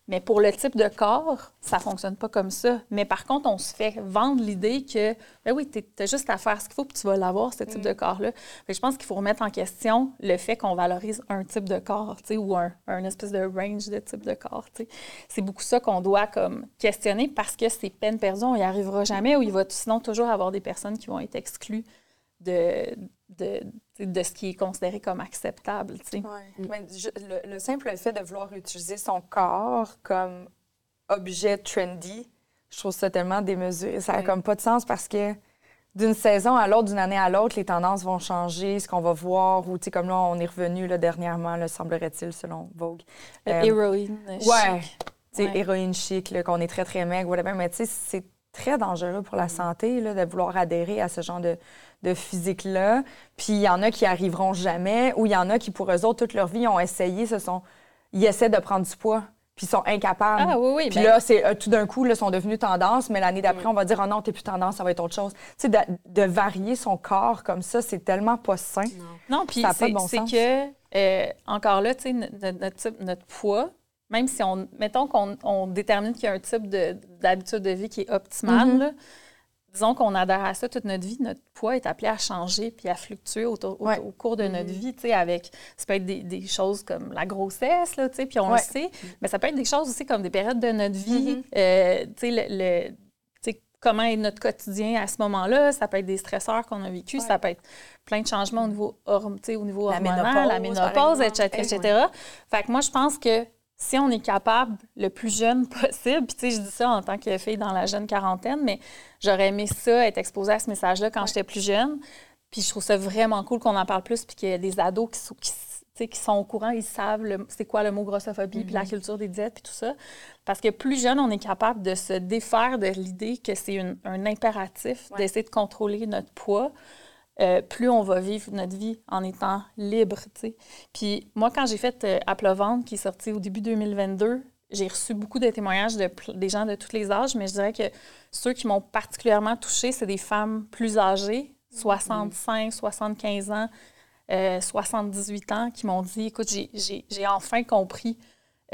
Mais pour le type de corps, ça fonctionne pas comme ça. Mais par contre, on se fait vendre l'idée que, ben oui, tu as juste à faire ce qu'il faut puis tu vas l'avoir, ce type mm. de corps-là. Je pense qu'il faut remettre en question le fait qu'on valorise un type de corps, ou un, un, espèce de range de type de corps. C'est beaucoup ça qu'on doit comme questionner parce que c'est peine perdue, on n'y arrivera jamais ou il va sinon toujours avoir des personnes qui vont être exclues de, de, de ce qui est considéré comme acceptable. le, simple fait de vouloir utiliser son corps comme objet trendy, je trouve ça tellement démesuré. Ça n'a comme pas de sens parce que d'une saison à l'autre, d'une année à l'autre, les tendances vont changer, ce qu'on va voir, ou comme là, on est revenu là, dernièrement, semblerait-il, selon Vogue. Euh, héroïne chic. Ouais, ouais. héroïne chic, qu'on est très, très maigre, whatever. Mais tu sais, c'est très dangereux pour la mm. santé là, de vouloir adhérer à ce genre de, de physique-là. Puis il y en a qui arriveront jamais, ou il y en a qui, pour eux autres, toute leur vie, ont essayé, ce sont... ils essaient de prendre du poids puis ils sont incapables. Ah, oui, oui, puis ben là, c'est euh, tout d'un coup, ils sont devenus tendance, mais l'année d'après, on va dire, oh non, t'es plus tendance, ça va être autre chose. Tu sais, de, varier son corps comme ça, c'est tellement pas sain. Non, puis c'est bon que, euh, encore là, tu sais, notre, notre, poids, même si on, mettons qu'on détermine qu'il y a un type d'habitude de, vie qui est optimal, mm-hmm. Disons qu'on adhère à ça toute notre vie, notre poids est appelé à changer puis à fluctuer au, cours de notre mm-hmm. vie, tu sais, avec, ça peut être des, choses comme la grossesse, là, tu sais, puis on le sait, mais ça peut être des choses aussi comme des périodes de notre vie, mm-hmm. euh, tu sais, le, comment est notre quotidien à ce moment-là. Ça peut être des stresseurs qu'on a vécu, ça peut être plein de changements au niveau, au niveau la hormonal, la ménopause, etc., etc. Fait que moi, je pense que si on est capable le plus jeune possible, puis tu sais, je dis ça en tant que fille dans la jeune quarantaine, mais j'aurais aimé ça, être exposée à ce message-là quand j'étais plus jeune. Puis je trouve ça vraiment cool qu'on en parle plus, puis qu'il y a des ados qui, sont, qui, sont au courant, ils savent c'est quoi le mot grossophobie, puis la mm-hmm. culture des diètes, puis tout ça. Parce que plus jeune, on est capable de se défaire de l'idée que c'est un impératif d'essayer de contrôler notre poids. Euh, plus on va vivre notre vie en étant libre. Puis moi, quand j'ai fait euh, À qui est sorti au début 2022, j'ai reçu beaucoup de témoignages de des gens de tous les âges, mais je dirais que ceux qui m'ont particulièrement touchée, c'est des femmes plus âgées, 65, 75 ans, 78 euh, ans, qui m'ont dit Écoute, j'ai enfin compris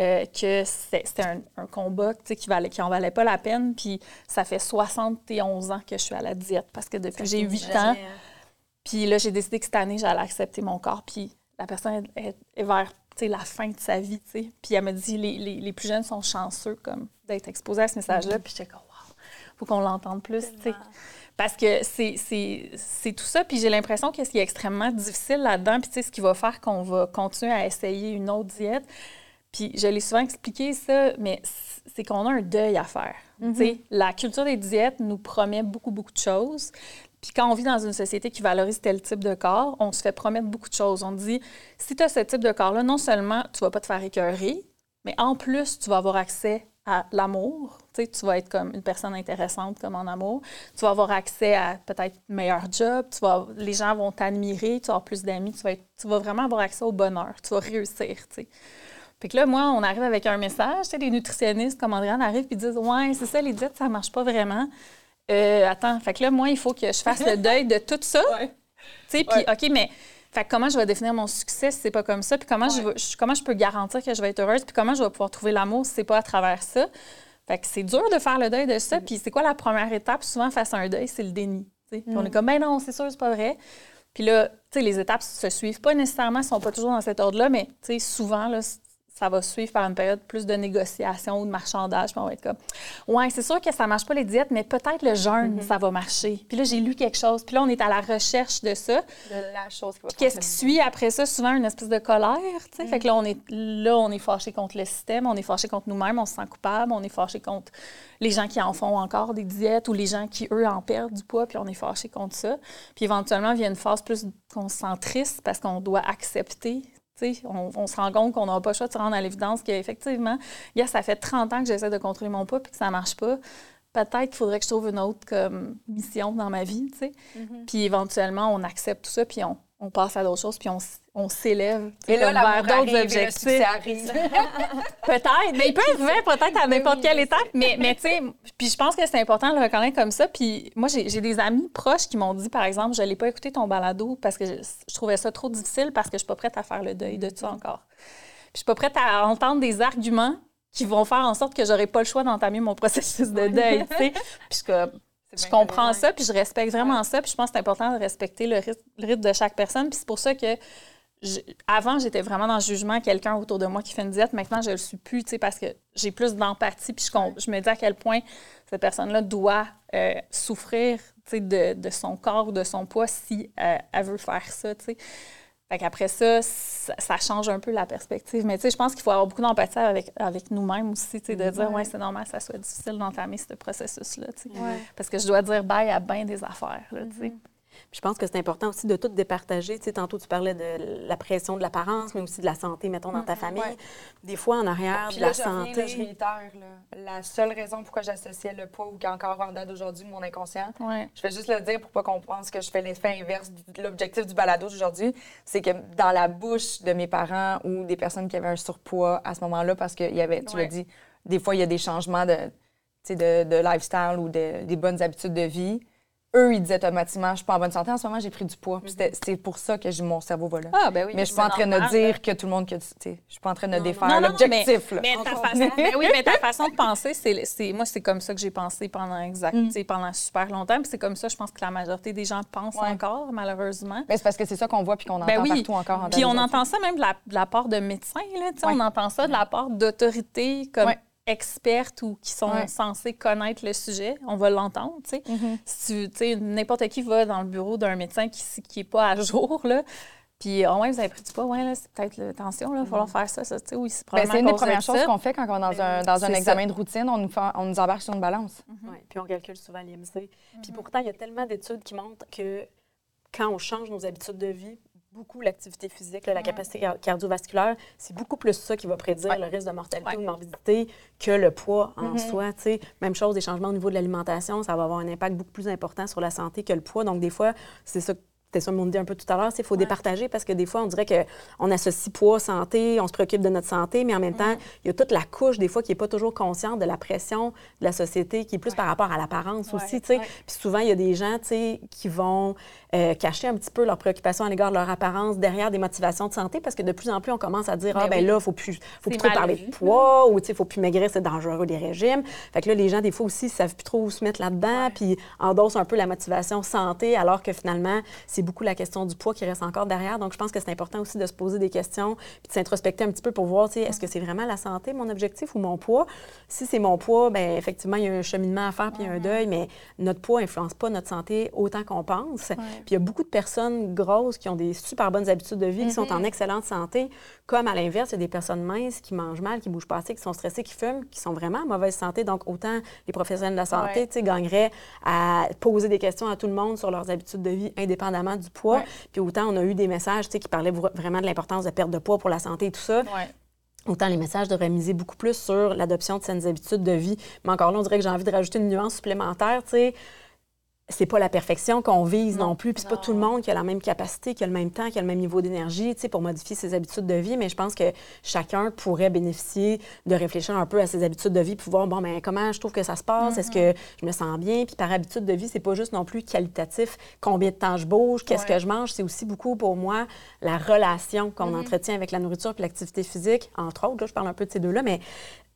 euh, que c'était un, un, combat qui, valait, qui en valait pas la peine. Puis ça fait 71 ans que je suis à la diète parce que depuis j'ai 8 ans, puis là, j'ai décidé que cette année, j'allais accepter mon corps. Puis la personne est, vers la fin de sa vie. Puis elle me dit les, les, les, plus jeunes sont chanceux comme d'être exposés à ce message-là. Mm-hmm. Puis j'étais comme, wow, faut qu'on l'entende plus. Parce que c'est tout ça. Puis j'ai l'impression que ce qui est extrêmement difficile là-dedans, puis ce qui va faire qu'on va continuer à essayer une autre diète, puis je l'ai souvent expliqué ça, mais c'est qu'on a un deuil à faire. Mm-hmm. La culture des diètes nous promet beaucoup, beaucoup de choses. Puis quand on vit dans une société qui valorise tel type de corps, on se fait promettre beaucoup de choses. On dit, si tu as ce type de corps-là, non seulement tu vas pas te faire écœurer, mais en plus, tu vas avoir accès à l'amour. Tu, sais, tu vas être comme une personne intéressante comme en amour. Tu vas avoir accès à peut-être meilleur job. Tu vas, les gens vont t'admirer. Tu vas avoir plus d'amis. Tu vas, vraiment avoir accès au bonheur. Tu vas réussir. Tu sais. Puis que là, moi, on arrive avec un message. Tu sais, les nutritionnistes comme Andréane arrivent et disent Ouais, c'est ça, les diètes, ça marche pas vraiment. Euh, attends, fait que là, moi, il faut que je fasse le deuil de tout ça. Tu sais, puis, OK, mais fait comment je vais définir mon succès si c'est pas comme ça? Puis comment, je, comment je peux garantir que je vais être heureuse? Puis comment je vais pouvoir trouver l'amour si c'est pas à travers ça? Fait que c'est dur de faire le deuil de ça. Puis c'est quoi la première étape? Souvent, face à un deuil, c'est le déni. Puis on est mm. comme, ben non, c'est sûr, c'est pas vrai. Puis là, tu sais, les étapes se suivent pas nécessairement, sont pas toujours dans cet ordre-là, mais tu sais, souvent, là, ça va suivre par une période plus de négociation ou de marchandage. Puis on va être comme, ouais, c'est sûr que ça marche pas les diètes, mais peut-être le jeûne, mhm. ça va marcher. Puis là, j'ai lu quelque chose. Puis là, on est à la recherche de ça. De la chose qui va Qu'est-ce qui suit après ça? Souvent, une espèce de colère. tu sais. Fait que là, on est là, on est fâché contre le système, on est fâché contre nous-mêmes, on se sent coupable, on est fâché contre les gens qui en font encore des diètes ou les gens qui, eux, en perdent du poids, puis on est fâché contre ça. Puis éventuellement, il y a une phase plus qu'on se sent triste parce qu'on doit accepter on, se rend compte qu'on n'a pas le choix de se rendre à l'évidence qu'effectivement, ça fait 30 ans que j'essaie de contrôler mon poids puis que ça ne marche pas. Peut-être qu'il faudrait que je trouve une autre comme, mission dans ma vie. Mm-hmm. Puis éventuellement, on accepte tout ça puis on, on passe à d'autres choses, puis on, on s'élève vers d'autres objectifs. peut-être, mais il peut arriver peut-être à n'importe quelle étape, mais, mais tu sais, puis je pense que c'est important de le reconnaître comme ça. Puis moi, j'ai des amis proches qui m'ont dit, par exemple, je n'allais pas écouter ton balado parce que je, trouvais ça trop difficile parce que je ne suis pas prête à faire le deuil de ça encore. Puis je suis pas prête à entendre des arguments qui vont faire en sorte que j'aurai pas le choix d'entamer mon processus de deuil, tu sais. Puis je comprends ça, puis je respecte vraiment ça, puis je pense que c'est important de respecter le rythme, de chaque personne. Puis c'est pour ça que avant, j'étais vraiment dans le jugement, quelqu'un autour de moi qui fait une diète. Maintenant, je ne le suis plus, tu sais, parce que j'ai plus d'empathie, puis je, je, me dis à quel point cette personne-là doit euh, souffrir, tu sais, de, de, son corps ou de son poids si euh, elle veut faire ça, tu sais. Fait qu'après ça, ça, change un peu la perspective. Mais tu sais, je pense qu'il faut avoir beaucoup d'empathie avec, avec nous-mêmes aussi, tu sais, de dire, ouais, c'est normal ça soit difficile d'entamer ce processus-là, tu sais. Parce que je dois dire bye à bien des affaires, tu sais. Je pense que c'est important aussi de tout départager. Tu sais, tantôt, tu parlais de la pression de l'apparence, mais aussi de la santé, mettons, dans ta mm-hmm. famille. Des fois, en arrière, de la santé. je réitère, la seule raison pourquoi j'associais le poids ou qu'encore en date d'aujourd'hui, mon inconscient, je vais juste le dire pour pas qu'on pense que je fais l'effet inverse de l'objectif du balado d'aujourd'hui, c'est que dans la bouche de mes parents ou des personnes qui avaient un surpoids à ce moment-là, parce qu'il y avait, tu l'as dit, des fois, il y a des changements de, de, de lifestyle ou de, des bonnes habitudes de vie eux, ils disaient automatiquement, je suis pas en bonne santé, en ce moment, j'ai pris du poids. C'est pour ça que mon cerveau va là. Ah, ben oui, mais je suis pas en train de dire que tout le monde, que, je suis pas en train de défaire l'objectif. Mais, ta façon, ben oui, mais ta façon de penser, c'est moi, c'est comme ça que j'ai pensé pendant exact, mm. pendant super longtemps. C'est comme ça, je pense que la majorité des gens pensent encore, malheureusement. Mais c'est parce que c'est ça qu'on voit puis qu'on ben entend partout encore. En puis on entend ça même de la, part de médecins, là, on entend ça de la part d'autorités comme expertes ou qui sont censées connaître le sujet, on va l'entendre, tu sais. Mm-hmm. Si tu n'importe qui va dans le bureau d'un médecin qui n'est pas à jour, là, puis, oh ouais, vous avez pris du poids, ouais, là, c'est peut-être l'attention, là, il va falloir mm-hmm. faire ça, ça, tu sais, oui, c'est ben, C'est une des premières choses qu'on fait quand on est dans un, dans un examen de routine, on nous, on nous embarque sur une balance. Mm-hmm. puis on calcule souvent l'IMC. Puis pourtant, il y a tellement d'études qui montrent que quand on change nos habitudes de vie, beaucoup l'activité physique, la capacité cardiovasculaire. C'est beaucoup plus ça qui va prédire le risque de mortalité ou de morbidité que le poids en mm-hmm. soi. Même chose, des changements au niveau de l'alimentation, ça va avoir un impact beaucoup plus important sur la santé que le poids. Donc, des fois, c'est ça c'était ça, dit un peu tout à l'heure, il faut départager parce que des fois, on dirait qu'on associe poids, santé, on se préoccupe de notre santé, mais en même temps, il y a toute la couche, des fois, qui n'est pas toujours consciente de la pression de la société, qui est plus par rapport à l'apparence aussi. Puis souvent, il y a des gens, qui vont euh, cacher un petit peu leurs préoccupations à l'égard de leur apparence derrière des motivations de santé parce que de plus en plus, on commence à dire, ben ah, ben là, il faut plus, faut plus trop parler de poids ou, tu sais, il faut plus maigrir, c'est dangereux, les régimes. Fait que là, les gens, des fois aussi, ne savent plus trop où se mettre là-dedans, puis endossent un peu la motivation santé, alors que finalement, c'est beaucoup la question du poids qui reste encore derrière. Donc, je pense que c'est important aussi de se poser des questions puis de s'introspecter un petit peu pour voir, est-ce que c'est vraiment la santé, mon objectif, ou mon poids? Si c'est mon poids, bien, effectivement, il y a un cheminement à faire puis un deuil, mais notre poids n'influence pas notre santé autant qu'on pense. Puis il y a beaucoup de personnes grosses qui ont des super bonnes habitudes de vie, qui sont en mm-hmm. excellente santé, comme à l'inverse, il y a des personnes minces qui mangent mal, qui bougent pas assez, qui sont stressées, qui fument, qui sont vraiment en mauvaise santé. Donc, autant les professionnels de la santé sais, gagneraient à poser des questions à tout le monde sur leurs habitudes de vie indépendamment du poids. Puis autant on a eu des messages qui parlaient vraiment de l'importance de perte de poids pour la santé et tout ça. Autant les messages devraient miser beaucoup plus sur l'adoption de saines habitudes de vie. Mais encore là, on dirait que j'ai envie de rajouter une nuance supplémentaire. Tu sais, c'est pas la perfection qu'on vise non, plus. Puis c'est pas tout le monde qui a la même capacité, qui a le même temps, qui a le même niveau d'énergie, tu sais, pour modifier ses habitudes de vie. Mais je pense que chacun pourrait bénéficier de réfléchir un peu à ses habitudes de vie, puis voir, bon, ben comment je trouve que ça se passe? Est-ce que je me sens bien? Puis par habitude de vie, c'est pas juste non plus qualitatif, combien de temps je bouge, qu'est-ce que je mange. C'est aussi beaucoup pour moi la relation qu'on mm-hmm. entretient avec la nourriture puis l'activité physique, entre autres. Là, je parle un peu de ces deux-là, mais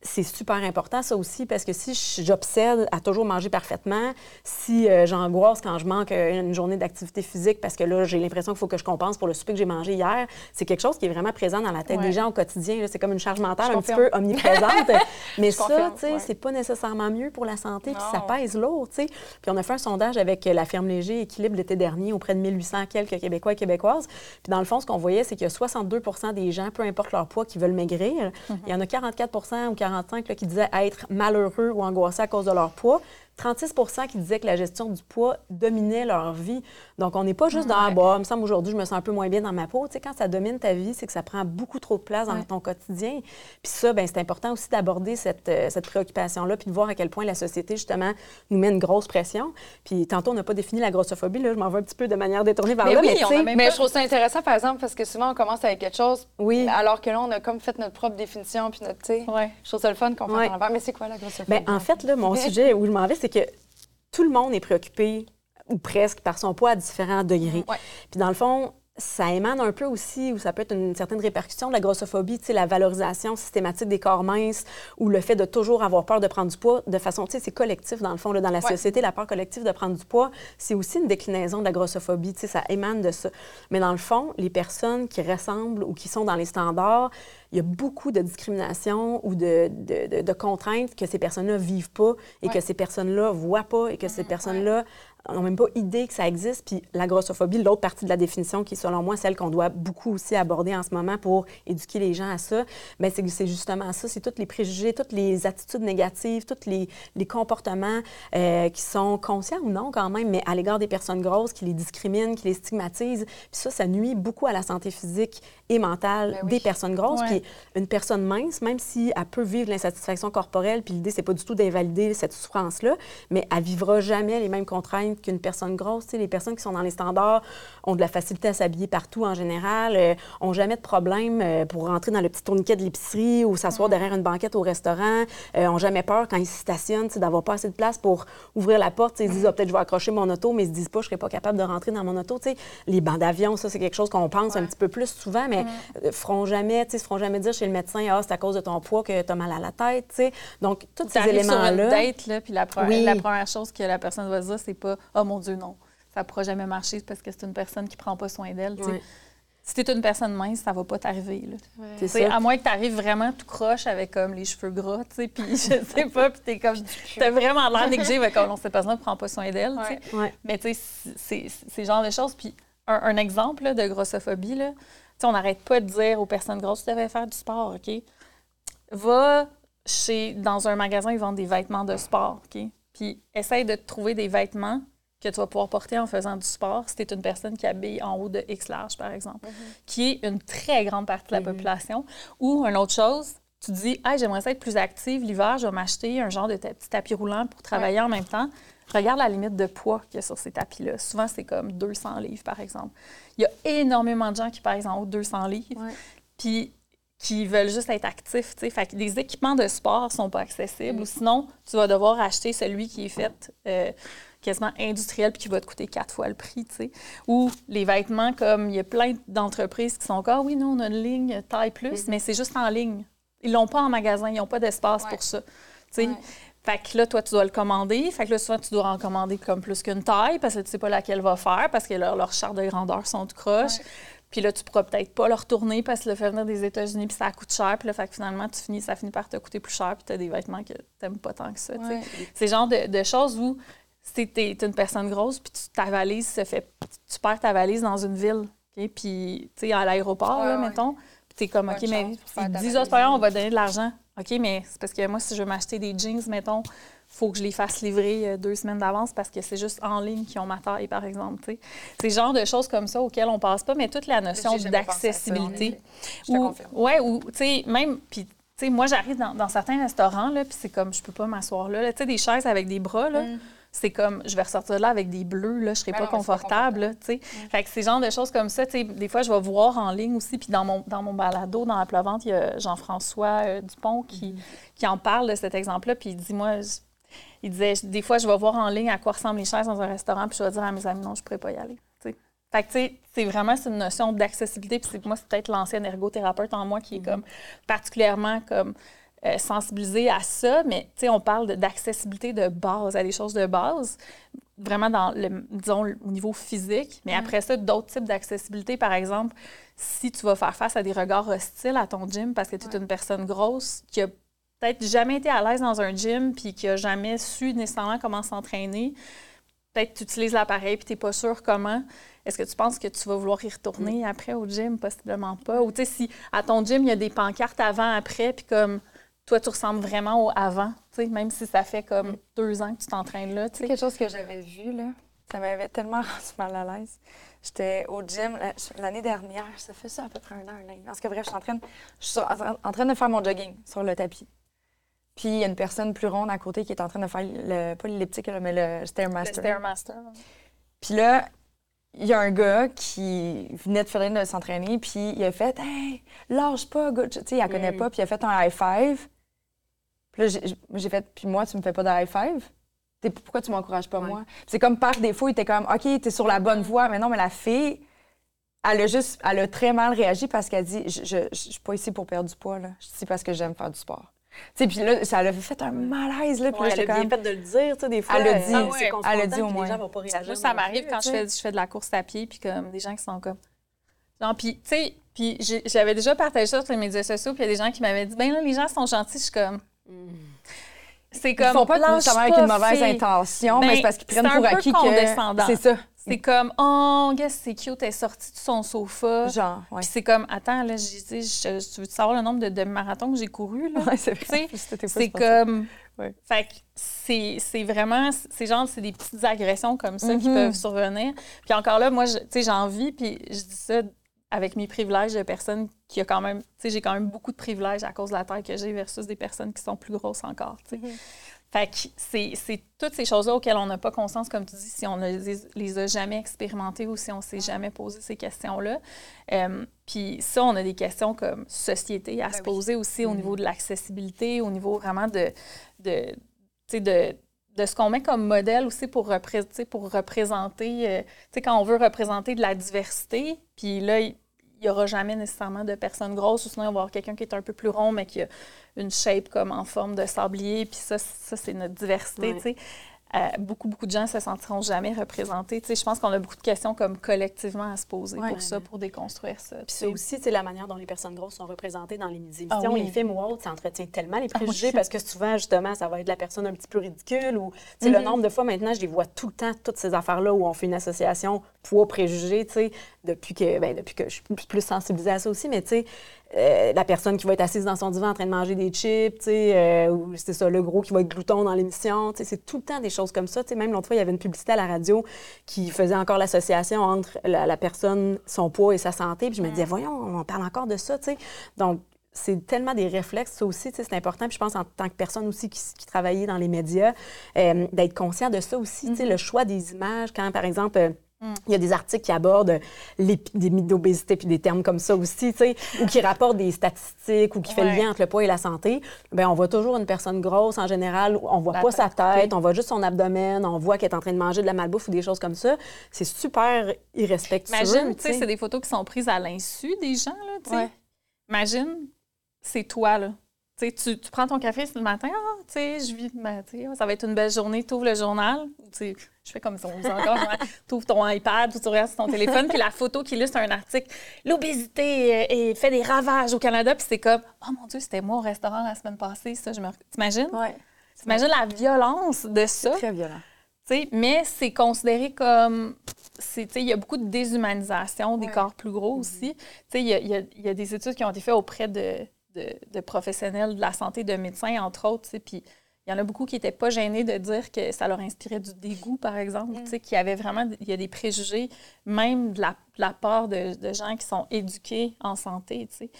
c'est super important, ça aussi, parce que si j'obsède à toujours manger parfaitement, si euh, j'angoisse quand je manque euh, une journée d'activité physique parce que là, j'ai l'impression qu'il faut que je compense pour le souper que j'ai mangé hier, c'est quelque chose qui est vraiment présent dans la tête des gens au quotidien. C'est comme une charge mentale un petit peu omniprésente. Mais ça, tu sais, c'est pas nécessairement mieux pour la santé, puis ça pèse lourd, tu sais. Puis on a fait un sondage avec la firme Léger Équilibre l'été dernier auprès de 1800 quelques Québécois et Québécoises. Puis dans le fond, ce qu'on voyait, c'est qu'il y a 62 des gens, peu importe leur poids, qui veulent maigrir. Mm-hmm. Il y en a 44 ou 40 qui disaient être malheureux ou angoissés à cause de leur poids. 36 qui disaient que la gestion du poids dominait leur vie. Donc, on n'est pas juste dans ah, bah, il me semble aujourd'hui, je me sens un peu moins bien dans ma peau. Tu sais, quand ça domine ta vie, c'est que ça prend beaucoup trop de place dans ton quotidien. Puis ça, ben c'est important aussi d'aborder cette, euh, cette préoccupation-là, puis de voir à quel point la société, justement, nous met une grosse pression. Puis tantôt, on n'a pas défini la grossophobie, là, je m'en vais un petit peu de manière détournée vers mais là. mais, mais je trouve ça intéressant, par exemple, parce que souvent, on commence avec quelque chose, oui. alors que là, on a comme fait notre propre définition, puis notre, tu sais, je trouve ça le fun qu'on fasse ouais. Mais c'est quoi la grossophobie? Bien, en fait, là, mon sujet où je m'en vais, c'est que tout le monde est préoccupé, ou presque, par son poids à différents degrés. Puis dans le fond, ça émane un peu aussi, ou ça peut être une certaine répercussion de la grossophobie, tu sais, la valorisation systématique des corps minces ou le fait de toujours avoir peur de prendre du poids de façon, tu sais, c'est collectif dans le fond, là, dans la société, la peur collective de prendre du poids, c'est aussi une déclinaison de la grossophobie, tu sais, ça émane de ça. Mais dans le fond, les personnes qui ressemblent ou qui sont dans les standards, il y a beaucoup de discrimination ou de, de, de, contraintes que ces personnes-là vivent pas et que ces personnes-là voient pas et que ces personnes-là n'ont même pas idée que ça existe. Puis la grossophobie, l'autre partie de la définition, qui est selon moi celle qu'on doit beaucoup aussi aborder en ce moment pour éduquer les gens à ça, bien, c'est justement ça, c'est tous les préjugés, toutes les attitudes négatives, tous les, les comportements euh, qui sont conscients ou non quand même, mais à l'égard des personnes grosses, qui les discriminent, qui les stigmatisent. Puis ça, ça nuit beaucoup à la santé physique et mentale ben des personnes grosses. Puis une personne mince, même si elle peut vivre l'insatisfaction corporelle, puis l'idée, c'est pas du tout d'invalider cette souffrance-là, mais elle vivra jamais les mêmes contraintes qu'une personne grosse. les personnes qui sont dans les standards ont de la facilité à s'habiller partout en général, euh, ont jamais de problème euh, pour rentrer dans le petit tourniquet de l'épicerie ou s'asseoir derrière une banquette au restaurant, euh, ont jamais peur quand ils se stationnent d'avoir pas assez de place pour ouvrir la porte. Ils se disent ah, peut-être je vais accrocher mon auto, mais ils se disent pas je serais pas capable de rentrer dans mon auto. les bancs d'avion, ça c'est quelque chose qu'on pense un petit peu plus souvent, mais ne feront jamais, se feront jamais dire chez le médecin ah c'est à cause de ton poids que tu as mal à la tête. Donc tous ces éléments-là. puis la, la première chose que la personne va dire c'est pas oh mon Dieu, non, ça ne pourra jamais marcher parce que c'est une personne qui ne prend pas soin d'elle. Si tu es une personne mince, ça va pas t'arriver. À moins que tu arrives vraiment tout croche avec comme les cheveux gras, puis je sais pas, puis t'es comme. T'as vraiment l'air négligé, comme cette personne ne prend pas soin d'elle. Mais tu sais, c'est ce genre de choses. Puis un, exemple de grossophobie, là, on n'arrête pas de dire aux personnes grosses, tu devais faire du sport, OK? Va chez, dans un magasin, ils vendent des vêtements de sport, OK? Puis essaye de trouver des vêtements que tu vas pouvoir porter en faisant du sport si tu es une personne qui habille en haut de X large, par exemple, mhm. qui est une très grande partie de la population. Ou une autre chose, tu dis, hey, j'aimerais être plus active l'hiver, je vais m'acheter un genre de petit tapis roulant pour travailler en même temps. Regarde la limite de poids qu'il y a sur ces tapis-là. Souvent, c'est comme 200 livres, par exemple. Il y a énormément de gens qui pèsent en haut de 200 livres. Puis qui veulent juste être actifs. Fait que les équipements de sport sont pas accessibles. Ou sinon, tu vas devoir acheter celui qui est fait euh, quasiment industriel puis qui va te coûter quatre fois le prix, tu sais. Ou les vêtements, comme il y a plein d'entreprises qui sont encore, ah oui, nous, on a une ligne taille plus, mais c'est juste en ligne. Ils l'ont pas en magasin, ils n'ont pas d'espace pour ça, tu sais. Fait que là, toi, tu dois le commander. Fait que là, souvent, tu dois en commander comme plus qu'une taille parce que tu sais pas laquelle va faire parce que leurs leur chartes de grandeur sont de croche. Puis là, tu pourras peut-être pas le retourner parce que le fait venir des États-Unis, puis ça coûte cher. Puis là, fait que finalement, tu finis, ça finit par te coûter plus cher, puis tu as des vêtements que tu n'aimes pas tant que ça. C'est le genre de, de, choses où si tu es, une personne grosse, puis ta valise se fait. Tu perds ta valise dans une ville, puis tu sais, à l'aéroport, là, mettons. Puis tu es comme, OK, mais ils disent, on va donner de l'argent. OK, mais c'est parce que moi, si je veux m'acheter des jeans, mettons, faut que je les fasse livrer euh, deux semaines d'avance parce que c'est juste en ligne qui ont ma taille, par exemple. C'est le genre de choses comme ça auxquelles on passe pas, mais toute la notion d'accessibilité. Ou-. Ouais, ou, tu sais, même, puis, tu sais, moi, j'arrive dans, dans certains restaurants, là, puis c'est comme, je peux pas m'asseoir là. là. Tu sais, des chaises avec des bras, là, c'est comme, je vais ressortir de là avec des bleus, là, je serai Ben pas non, confortable, tu sais. Fait que c'est genre de choses comme ça, tu sais, des fois, je vais voir en ligne aussi, puis dans mon, dans mon balado, dans la pleuvante, il y a Jean-François euh, Dupont qui, qui en parle de cet exemple-là, puis il dit, moi, je- il disait, des fois, je vais voir en ligne à quoi ressemblent les chaises dans un restaurant, puis je vais dire à mes amis, non, je pourrais pas y aller. Fait que, tu sais, c'est vraiment une notion d'accessibilité. Puis moi, c'est peut-être l'ancienne ergothérapeute en moi qui est comme particulièrement comme euh, sensibilisée à ça. Mais, tu sais, on parle d'accessibilité de base, à des choses de base, vraiment dans le, disons, au niveau physique. Mais après ça, d'autres types d'accessibilité, par exemple, si tu vas faire face à des regards hostiles à ton gym parce que tu es une personne grosse qui a peut-être jamais été à l'aise dans un gym puis qui a jamais su nécessairement comment s'entraîner, peut-être tu utilises l'appareil puis tu n'es pas sûr comment. Est-ce que tu penses que tu vas vouloir y retourner après au gym? Possiblement pas. Ou tu sais, si à ton gym, il y a des pancartes avant-après, puis comme toi, tu ressembles vraiment au avant, tu sais, même si ça fait comme deux ans que tu t'entraînes là, C'est quelque chose que j'avais vu, là. Ça m'avait tellement rendu mal à l'aise. J'étais au gym la- l'année dernière, ça fait ça à peu près un an, un an. Parce que bref, je suis en train, de, je suis en train- de faire mon jogging sur le tapis. Puis il y a une personne plus ronde à côté qui est en train de faire, le, pas l'elliptique, mais le Le Stairmaster. Stairmaster. Puis là, il y a un gars qui venait de finir de s'entraîner, puis il a fait Hey, lâche pas, gars. Tu sais, il la connaît pas, puis il a fait un high five. Puis là, j'ai- fait Puis moi, tu me fais pas de high five? Pourquoi tu m'encourages pas, moi? Puis c'est comme par défaut, il était comme OK, t'es sur la bonne voie. Mais non, mais la fille, elle a juste, elle a très mal réagi parce qu'elle dit Je, je, je suis pas ici pour perdre du poids, là. Je suis ici parce que j'aime faire du sport. Tu sais, puis là, ça l'a fait un malaise, là. Puis Ouais, là, elle j'étais a bien comme. fait de le dire, tu sais, des fois. Elle l'a dit. c'est Ah ouais. Elle a dit au moins. Les gens vont pas réagir. Moi, ça non m'arrive quand je fais, je fais de la course à pied, puis comme des gens qui sont comme. Genre, puis, tu sais, puis j'avais déjà partagé ça sur les médias sociaux, puis il y a des gens qui m'avaient dit, ben là, les gens sont gentils, je suis comme. C'est Ils comme. font pas nécessairement avec une pas, mauvaise fille. intention, Ben, mais c'est parce qu'ils prennent c'est un pour peu acquis condescendant. que... C'est ça. C'est comme, oh, guess, c'est cute, elle est sortie de son sofa. Genre, ouais. Puis c'est comme, attends, là, j'ai dit, je- tu veux savoir le nombre de, de marathons que j'ai couru, là? Ouais, c'est vrai. c'est comme. Ouais. Fait que c'est c'est vraiment. C'est genre, c'est des petites agressions comme ça qui Mhm. peuvent survenir. Puis encore là, moi, tu sais, j'ai envie, puis je dis ça avec mes privilèges de personnes qui a quand même. Tu sais, j'ai quand même beaucoup de privilèges à cause de la taille que j'ai versus des personnes qui sont plus grosses encore, tu sais. Fait que c'est c'est toutes ces choses-là auxquelles on n'a pas conscience, comme tu dis, si on ne les, les a jamais expérimentées ou si on ne s'est jamais posé ces questions-là. Euh, Puis ça, on a des questions comme société à se poser aussi au niveau de l'accessibilité, au niveau vraiment de, de, de, de ce qu'on met comme modèle aussi pour, repré- pour représenter, euh, tu sais, quand on veut représenter de la diversité, puis là, il n'y aura jamais nécessairement de personnes grosses, ou sinon, il va y avoir quelqu'un qui est un peu plus rond, mais qui a une shape comme en forme de sablier, puis ça, ça c'est notre diversité, tu sais. Euh, beaucoup, beaucoup de gens se sentiront jamais représentés. Tu sais, je pense qu'on a beaucoup de questions comme collectivement à se poser Ouais. pour ça, pour déconstruire ça. Puis ça aussi, c'est la manière dont les personnes grosses sont représentées dans les émissions, Ah oui. les films ou autres, ça entretient tellement les Ah préjugés oui. parce que souvent, justement, ça va être la personne un petit peu ridicule ou, tu sais, le Mhm. nombre de fois maintenant, je les vois tout le temps, toutes ces affaires-là où on fait une association poids-préjugés, tu sais, depuis que, ben, depuis que je suis plus- plus sensibilisée à ça aussi, mais tu sais, euh, la personne qui va être assise dans son divan en train de manger des chips, tu sais, euh, ou c'est ça, le gros qui va être glouton dans l'émission, tu sais, c'est tout le temps des choses comme ça, tu sais, même l'autre fois, il y avait une publicité à la radio qui faisait encore l'association entre la, la personne, son poids et sa santé, puis je me disais, voyons, on parle encore de ça, tu sais, donc c'est tellement des réflexes, ça aussi, tu sais, c'est important. Puis je pense en tant que personne aussi qui, qui travaillait dans les médias, euh, d'être conscient de ça aussi, tu sais, le choix des images. Quand, par exemple, il y a des articles qui abordent l'épidémie d'obésité puis des termes comme ça aussi, tu sais, ou qui rapportent des statistiques ou qui fait le Ouais. lien entre le poids et la santé. Bien, on voit toujours une personne grosse en général, on voit La pas sa tête. on voit juste son abdomen, on voit qu'elle est en train de manger de la malbouffe ou des choses comme ça. C'est super irrespectueux. Imagine, tu sais, tu sais. c'est des photos qui sont prises à l'insu des gens, là, tu sais. Ouais. Imagine, c'est toi, là. Tu, tu, prends ton café ce matin, ah, tu sais, je vis, ben, ça va être une belle journée, tu ouvres le journal, je fais comme ça, on dit encore, tu ouvres ton iPad ou tu regardes sur ton téléphone, puis la photo qui illustre un article, l'obésité euh, fait des ravages au Canada, puis c'est comme, oh mon Dieu, c'était moi au restaurant la semaine passée, ça, je me... T'imagines? Ouais. T'imagines la violence de ça? Très violent. Mais c'est considéré comme. c'est- tu sais, Il y a beaucoup de déshumanisation des corps plus gros aussi. Tu sais, Il y y y a des études qui ont été faites auprès de, de- de professionnels de la santé, de médecins, entre autres. Puis il y en a beaucoup qui n'étaient pas gênés de dire que ça leur inspirait du dégoût, par exemple, mm. qu'il y avait vraiment, il y a des préjugés, même de la, la part de, de, gens qui sont éduqués en santé, tu sais.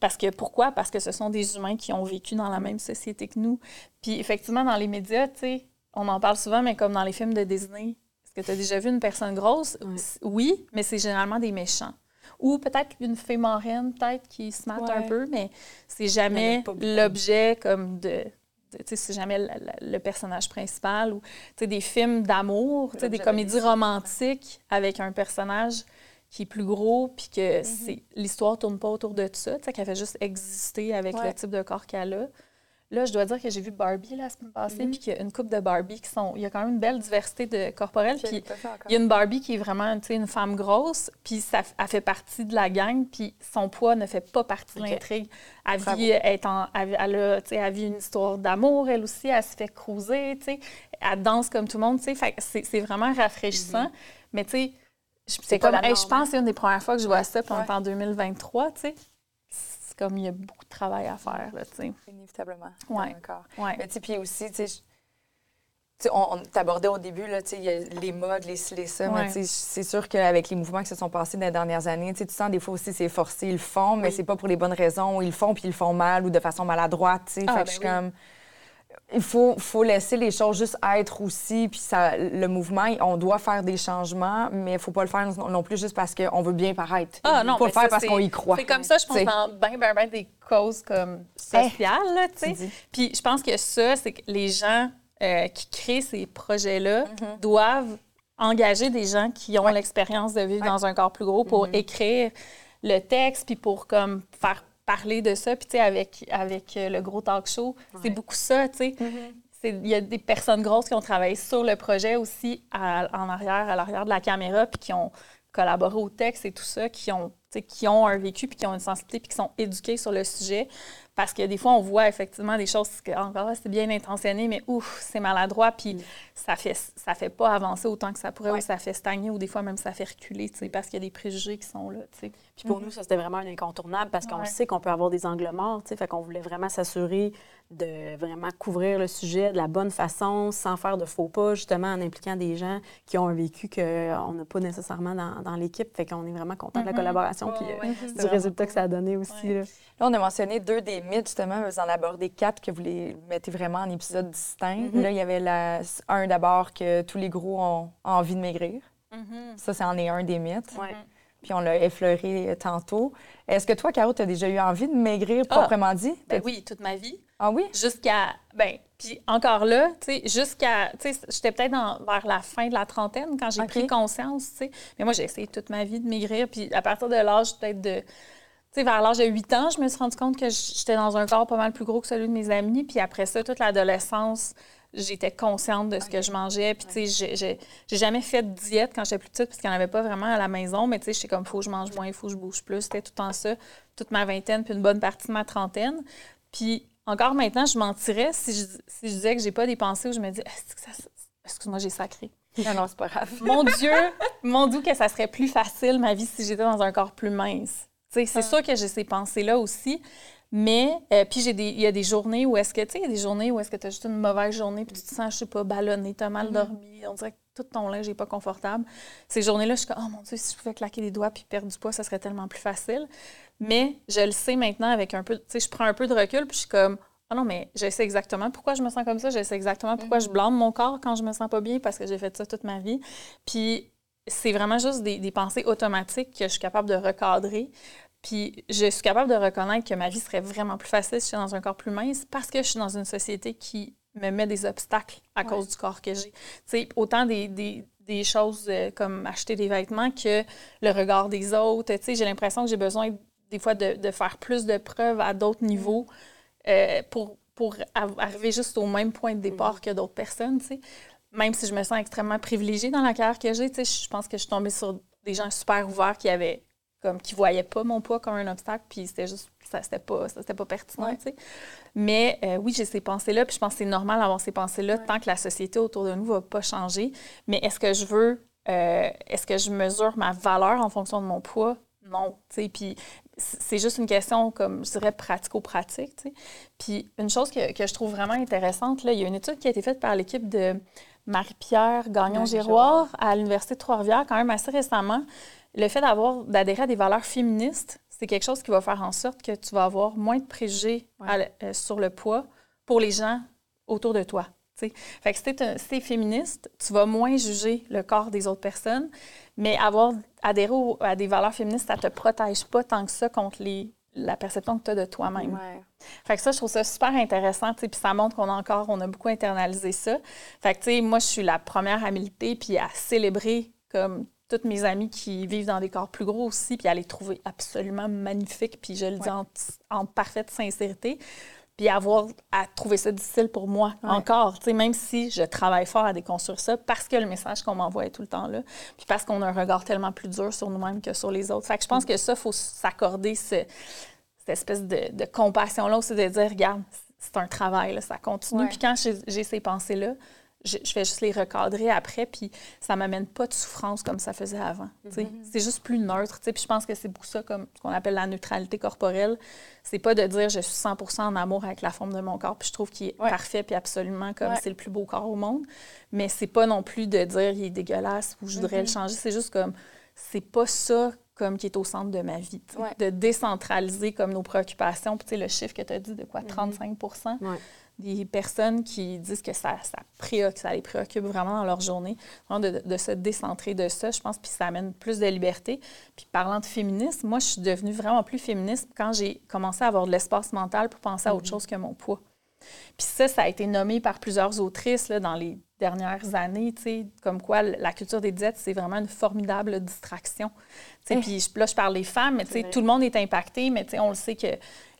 Parce que, pourquoi? Parce que ce sont des humains qui ont vécu dans la même société que nous. Puis, effectivement, dans les médias, tu sais, on en parle souvent, mais comme dans les films de Disney, est-ce que tu as déjà vu une personne grosse? Oui, mais c'est généralement des méchants. Ou peut-être une fée marraine, peut-être, qui se mate un peu, mais c'est jamais l'objet comme de. c'est jamais le, personnage principal ou des films d'amour, des comédies romantiques avec un personnage qui est plus gros, puis que mm-hmm. c'est l'histoire tourne pas autour de ça, qu'elle fait juste exister avec le type de corps qu'elle a. Là, je dois dire que j'ai vu Barbie la semaine passée, mhm. puis qu'il y a une coupe de Barbie qui sont. Il y a quand même une belle diversité de corporelle. Puis il y a une Barbie qui est vraiment une femme grosse, puis ça, elle fait partie de la gang, puis son poids ne fait pas partie de l'intrigue. Elle, vit, elle, elle, a, elle vit une histoire d'amour, elle aussi, elle se fait cruiser, elle danse comme tout le monde. C'est vraiment rafraîchissant. Mhm. Mais tu sais, c'est comme, je pense que c'est une des premières fois que je vois ça, pendant en 2023, tu sais comme il y a beaucoup de travail à faire, là, tu sais. Inévitablement. Oui. Ouais. Mais tu sais, puis aussi, tu sais, on, t'abordait au début, là, il y a les modes, les ci, les ça, mais c'est sûr qu'avec les mouvements qui se sont passés dans les dernières années, tu sens des fois aussi c'est forcé, ils le font, mais c'est pas pour les bonnes raisons, ils le font puis ils le font mal ou de façon maladroite, tu sais. Ah, fait que ben je suis comme il faut, faut laisser les choses juste être aussi. Puis ça, le mouvement, on doit faire des changements, mais il faut pas le faire non plus juste parce qu'on veut bien paraître. Ah non, faut le faire parce qu'on y croit. C'est comme ça, je pense, dans bien, bien, bien des causes comme sociales, tu sais. Puis je pense que ça, c'est que les gens euh, qui créent ces projets-là mm-hmm. doivent engager des gens qui ont l'expérience de vivre dans un corps plus gros pour mm-hmm. écrire le texte, puis pour comme faire parler de ça. Puis, tu sais, avec, avec euh, le gros talk show, c'est beaucoup ça, tu sais. Mm-hmm. Il y a des personnes grosses qui ont travaillé sur le projet aussi en arrière, à l'arrière de la caméra, puis qui ont collaboré au texte et tout ça, qui ont, qui ont un vécu, puis qui ont une sensibilité, puis qui sont éduqués sur le sujet. Parce que des fois, on voit effectivement des choses que, encore c'est bien intentionné, mais ouf, c'est maladroit, puis mm. Ça fait ça fait pas avancer autant que ça pourrait, ou ça fait stagner, ou des fois même ça fait reculer, parce qu'il y a des préjugés qui sont là. Puis pour nous, ça, c'était vraiment un incontournable parce qu'on sait qu'on peut avoir des angles morts, fait qu'on voulait vraiment s'assurer de vraiment couvrir le sujet de la bonne façon, sans faire de faux pas, justement en impliquant des gens qui ont un vécu qu'on n'a pas nécessairement dans, dans l'équipe. Fait qu'on est vraiment content de la mm-hmm. collaboration puis euh, du résultat que ça a donné aussi. Là. on a mentionné deux des mythes, justement. Vous en abordez quatre que vous les mettez vraiment en épisodes distincts. Mm-hmm. Là, il y avait la... un d'abord que tous les gros ont envie de maigrir. Mm-hmm. Ça, c'en est un des mythes puis on l'a effleuré tantôt. Est-ce que toi, Caro, tu as déjà eu envie de maigrir ah, proprement dit? Ben oui, toute ma vie. Ah oui? Jusqu'à. Ben, puis encore là, tu sais, jusqu'à. Tu sais, j'étais peut-être vers la fin de la trentaine quand j'ai pris conscience, tu sais. Mais moi, j'ai essayé toute ma vie de maigrir. Puis à partir de l'âge peut-être de. Tu sais, vers l'âge de 8 ans, je me suis rendu compte que j'étais dans un corps pas mal plus gros que celui de mes amis. Puis après ça, toute l'adolescence, j'étais consciente de ce que je mangeais. Puis, tu sais, j'ai jamais fait de diète quand j'étais plus petite, parce qu'il n'y en avait pas vraiment à la maison. Mais, tu sais, j'étais comme, faut que je mange moins, il faut que je bouge plus. C'était tout le temps ça, toute ma vingtaine, puis une bonne partie de ma trentaine. Puis, encore maintenant, je mentirais si je, si je disais que j'ai pas des pensées où je me dis, excuse-moi, j'ai sacré. Non, non, c'est pas grave. mon Dieu, mon Dieu, que ça serait plus facile, ma vie, si j'étais dans un corps plus mince. Tu sais, c'est ah. sûr que j'ai ces pensées-là aussi. Mais, euh, puis j'ai il y a des journées où est-ce que, tu sais, il y a des journées où est-ce que tu as juste une mauvaise journée, puis tu te sens, je sais pas, ballonné, tu as mal mm-hmm. dormi, on dirait que tout ton linge n'est pas confortable. Ces journées-là, je suis comme, oh mon Dieu, si je pouvais claquer des doigts puis perdre du poids, ça serait tellement plus facile. Mais je le sais maintenant avec un peu, tu sais, je prends un peu de recul, puis je suis comme, oh non, mais je sais exactement pourquoi je me sens comme ça, je sais exactement pourquoi je mm-hmm. blâme mon corps quand je me sens pas bien, parce que j'ai fait ça toute ma vie. Puis c'est vraiment juste des, des, pensées automatiques que je suis capable de recadrer. Puis je suis capable de reconnaître que ma vie serait vraiment plus facile si je suis dans un corps plus mince parce que je suis dans une société qui me met des obstacles à cause du corps que j'ai. Tu sais, autant des, des, des choses euh, comme acheter des vêtements que le regard des autres. Tu sais, j'ai l'impression que j'ai besoin des fois de, de, faire plus de preuves à d'autres mm. niveaux euh, pour, pour arriver juste au même point de départ mm. que d'autres personnes, tu sais. Même si je me sens extrêmement privilégiée dans la carrière que j'ai, tu sais, je pense que je suis tombée sur des gens super ouverts qui avaient comme qui voyaient pas mon poids comme un obstacle, puis c'était juste, ça c'était pas, ça, pas pertinent, tu sais. Mais euh, oui, j'ai ces pensées-là, puis je pense que c'est normal d'avoir ces pensées-là tant que la société autour de nous va pas changer. Mais est-ce que je veux, euh, est-ce que je mesure ma valeur en fonction de mon poids? Non, tu sais, puis c'est juste une question, comme je dirais, pratico-pratique. tu sais. Puis une chose que, que je trouve vraiment intéressante, là, il y a une étude qui a été faite par l'équipe de Marie-Pierre Gagnon-Giroir à l'Université de Trois-Rivières, quand même assez récemment. Le fait d'avoir d'adhérer à des valeurs féministes, c'est quelque chose qui va faire en sorte que tu vas avoir moins de préjugés à euh, sur le poids pour les gens autour de toi. tu sais. Fait que si tu es, féministe, tu vas moins juger le corps des autres personnes, mais avoir adhéré au- à des valeurs féministes, ça ne te protège pas tant que ça contre les, la perception que tu as de toi-même. Ouais. Fait que ça, je trouve ça super intéressant, puis ça montre qu'on a encore, on a beaucoup internalisé ça. Fait que, moi, je suis la première à militer puis à célébrer comme toutes mes amies qui vivent dans des corps plus gros aussi, puis à les trouver absolument magnifiques, puis je le dis en, en parfaite sincérité. Puis avoir à trouver ça difficile pour moi encore, tu sais, même si je travaille fort à déconstruire ça, parce que le message qu'on m'envoie est tout le temps là, puis parce qu'on a un regard tellement plus dur sur nous-mêmes que sur les autres. Fait que je pense que ça, il faut s'accorder ce, cette espèce de, de compassion-là aussi, de dire, regarde, c'est un travail, là, ça continue. Puis quand j'ai j'ai ces pensées-là, je, je fais juste les recadrer après, puis ça m'amène pas de souffrance comme ça faisait avant. tu sais. C'est juste plus neutre. Puis je pense que c'est beaucoup ça, comme ce qu'on appelle la neutralité corporelle. C'est pas de dire je suis 100% en amour avec la forme de mon corps, puis je trouve qu'il est Ouais. parfait, puis absolument comme Ouais. c'est le plus beau corps au monde. Mais c'est pas non plus de dire il est dégueulasse ou je voudrais le changer. C'est juste comme c'est pas ça comme qui est au centre de ma vie. Ouais. De décentraliser comme nos préoccupations. Puis tu sais, le chiffre que tu as dit de quoi, 35 Ouais. des personnes qui disent que ça, ça, préoccupe, ça les préoccupe vraiment dans leur journée. De, de se décentrer de ça, je pense, puis ça amène plus de liberté. Puis parlant de féminisme, moi, je suis devenue vraiment plus féministe quand j'ai commencé à avoir de l'espace mental pour penser à autre chose que mon poids. Puis ça, ça a été nommé par plusieurs autrices là, dans les dernières années, tu sais, comme quoi la culture des diètes, c'est vraiment une formidable distraction. Tu sais, Eh. Puis là, je parle des femmes, mais tu sais, tout le monde est impacté, mais tu sais, on le sait que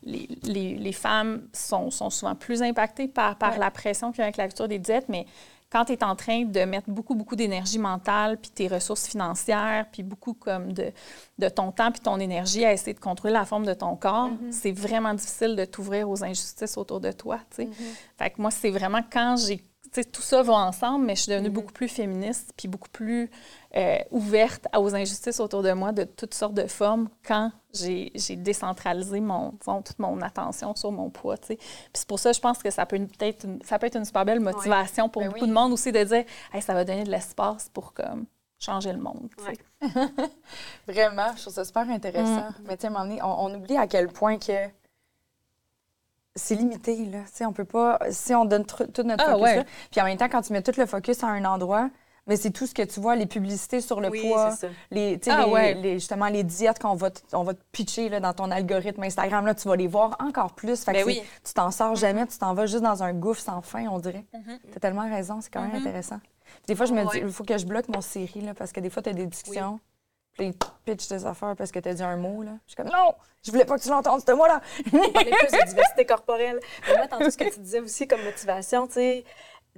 les, les- les femmes sont, sont souvent plus impactées par, par la pression qu'il y a avec la culture des diètes, mais quand tu es en train de mettre beaucoup, beaucoup d'énergie mentale, puis tes ressources financières, puis beaucoup comme de, de ton temps, puis ton énergie à essayer de contrôler la forme de ton corps, c'est vraiment difficile de t'ouvrir aux injustices autour de toi. sais. Fait que moi, c'est vraiment quand j'ai. Tout ça va ensemble, mais je suis devenue beaucoup plus féministe, puis beaucoup plus euh, ouverte aux injustices autour de moi de toutes sortes de formes quand j'ai décentralisé mon, disons, toute mon attention sur mon poids. Puis c'est pour ça, je pense que ça peut, peut-être ça peut être une super belle motivation pour Ben beaucoup oui. de monde aussi de dire hey, ça va donner de l'espace pour comme, changer le monde. Vraiment, je trouve ça super intéressant. Mais tu sais, on, on oublie à quel point que c'est limité, là. Tu sais, on peut pas... Si on donne tout notre Ah, focus ouais. là, puis en même temps, quand tu mets tout le focus à un endroit, mais c'est tout ce que tu vois, les publicités sur le Oui, poids, les, tu sais, Ah, les- ouais. les- justement les diètes qu'on va, on va te pitcher là, dans ton algorithme Instagram, là, tu vas les voir encore plus. Fait que Ben oui. Tu t'en sors jamais, tu t'en vas juste dans un gouffre sans fin, on dirait. Tu as tellement raison, c'est quand même intéressant. Puis des fois, je me dis, Ouais. il faut que je bloque mon série, là, parce que des fois, tu as des discussions. Puis te pitchent des affaires parce que tu as dit un mot. Là. Je suis comme, non, je voulais pas que tu l'entendes, ce mot-là. On parlait plus de diversité corporelle. Mais moi, tantôt, ce que tu disais aussi comme motivation, tu sais,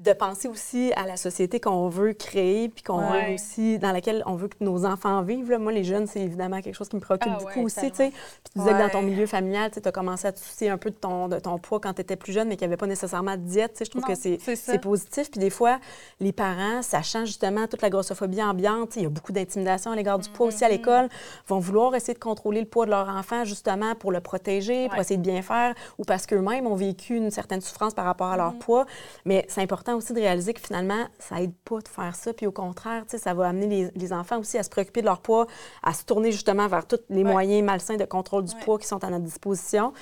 de penser aussi à la société qu'on veut créer, puis qu'on Ouais. veut aussi, dans laquelle on veut que nos enfants vivent. là. Moi, les jeunes, c'est évidemment quelque chose qui me préoccupe Ah beaucoup ouais, aussi, tu sais. Puis tu disais que dans ton milieu familial, tu as commencé à te soucier un peu de ton, de ton poids quand tu étais plus jeune, mais qu'il n'y avait pas nécessairement de diète. tu sais. Je trouve Non, que c'est positif. Puis des fois, les parents, sachant justement toute la grossophobie ambiante, il y a beaucoup d'intimidation à l'égard du poids aussi à Mm-hmm. l'école, vont vouloir essayer de contrôler le poids de leur enfant justement pour le protéger, pour essayer de bien faire, ou parce qu'eux-mêmes ont vécu une certaine souffrance par rapport à Mm-hmm. leur poids. Mais c'est important aussi de réaliser que finalement, ça aide pas de faire ça. Puis au contraire, tu sais, ça va amener les, les enfants aussi à se préoccuper de leur poids, à se tourner justement vers tous les Ouais. moyens malsains de contrôle du Ouais. poids qui sont à notre disposition.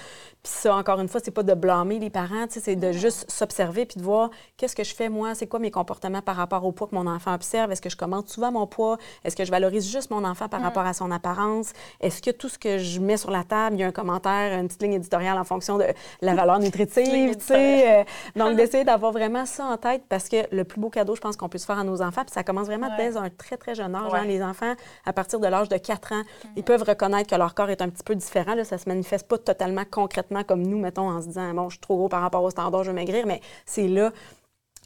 Puis ça, encore une fois, c'est pas de blâmer les parents, tu sais, c'est de juste s'observer puis de voir qu'est-ce que je fais moi, c'est quoi mes comportements par rapport au poids que mon enfant observe, est-ce que je commente souvent mon poids, est-ce que je valorise juste mon enfant par rapport à son apparence, est-ce que tout ce que je mets sur la table, il y a un commentaire, une petite ligne éditoriale en fonction de la valeur nutritive, tu sais. euh, donc d'essayer d'avoir vraiment ça en tête parce que le plus beau cadeau, je pense qu'on peut se faire à nos enfants, puis ça commence vraiment Ouais. dès un très très jeune âge. Ouais. hein. les enfants, à partir de l'âge de 4 ans, ils peuvent reconnaître que leur corps est un petit peu différent. Là, ça se manifeste pas totalement concrètement comme nous, mettons, en se disant, bon, je suis trop gros par rapport au standard, je veux maigrir, mais c'est là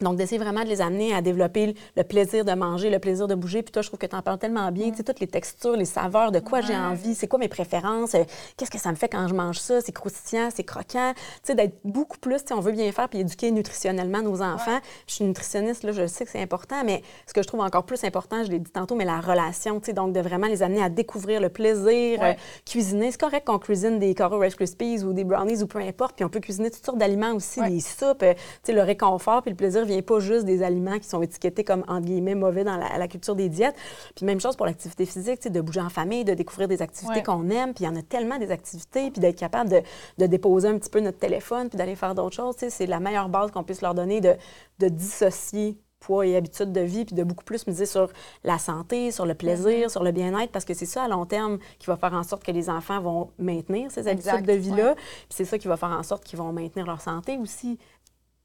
Donc, d'essayer vraiment de les amener à développer le plaisir de manger, le plaisir de bouger. Puis toi, je trouve que tu en parles tellement bien. Tu sais, toutes les textures, les saveurs, de quoi j'ai envie, c'est quoi mes préférences, euh, qu'est-ce que ça me fait quand je mange ça, c'est croustillant, c'est croquant. Tu sais, d'être beaucoup plus, tu sais, on veut bien faire puis éduquer nutritionnellement nos enfants. Je suis nutritionniste, là, je sais que c'est important, mais ce que je trouve encore plus important, je l'ai dit tantôt, mais la relation, tu sais, donc de vraiment les amener à découvrir le plaisir, euh, cuisiner. C'est correct qu'on cuisine des Coro Rice Krispies ou des brownies ou peu importe, puis on peut cuisiner toutes sortes d'aliments aussi, des soupes, euh, tu sais, le réconfort puis le plaisir vient pas juste des aliments qui sont étiquetés comme, entre guillemets, mauvais dans la, culture des diètes. Puis même chose pour l'activité physique, de bouger en famille, de découvrir des activités qu'on aime. Puis il y en a tellement des activités, puis d'être capable de, de, déposer un petit peu notre téléphone, puis d'aller faire d'autres choses. C'est la meilleure base qu'on puisse leur donner de, de dissocier poids et habitudes de vie, puis de beaucoup plus miser sur la santé, sur le plaisir, mm-hmm. sur le bien-être, parce que c'est ça à long terme qui va faire en sorte que les enfants vont maintenir ces habitudes de vie-là. Puis c'est ça qui va faire en sorte qu'ils vont maintenir leur santé aussi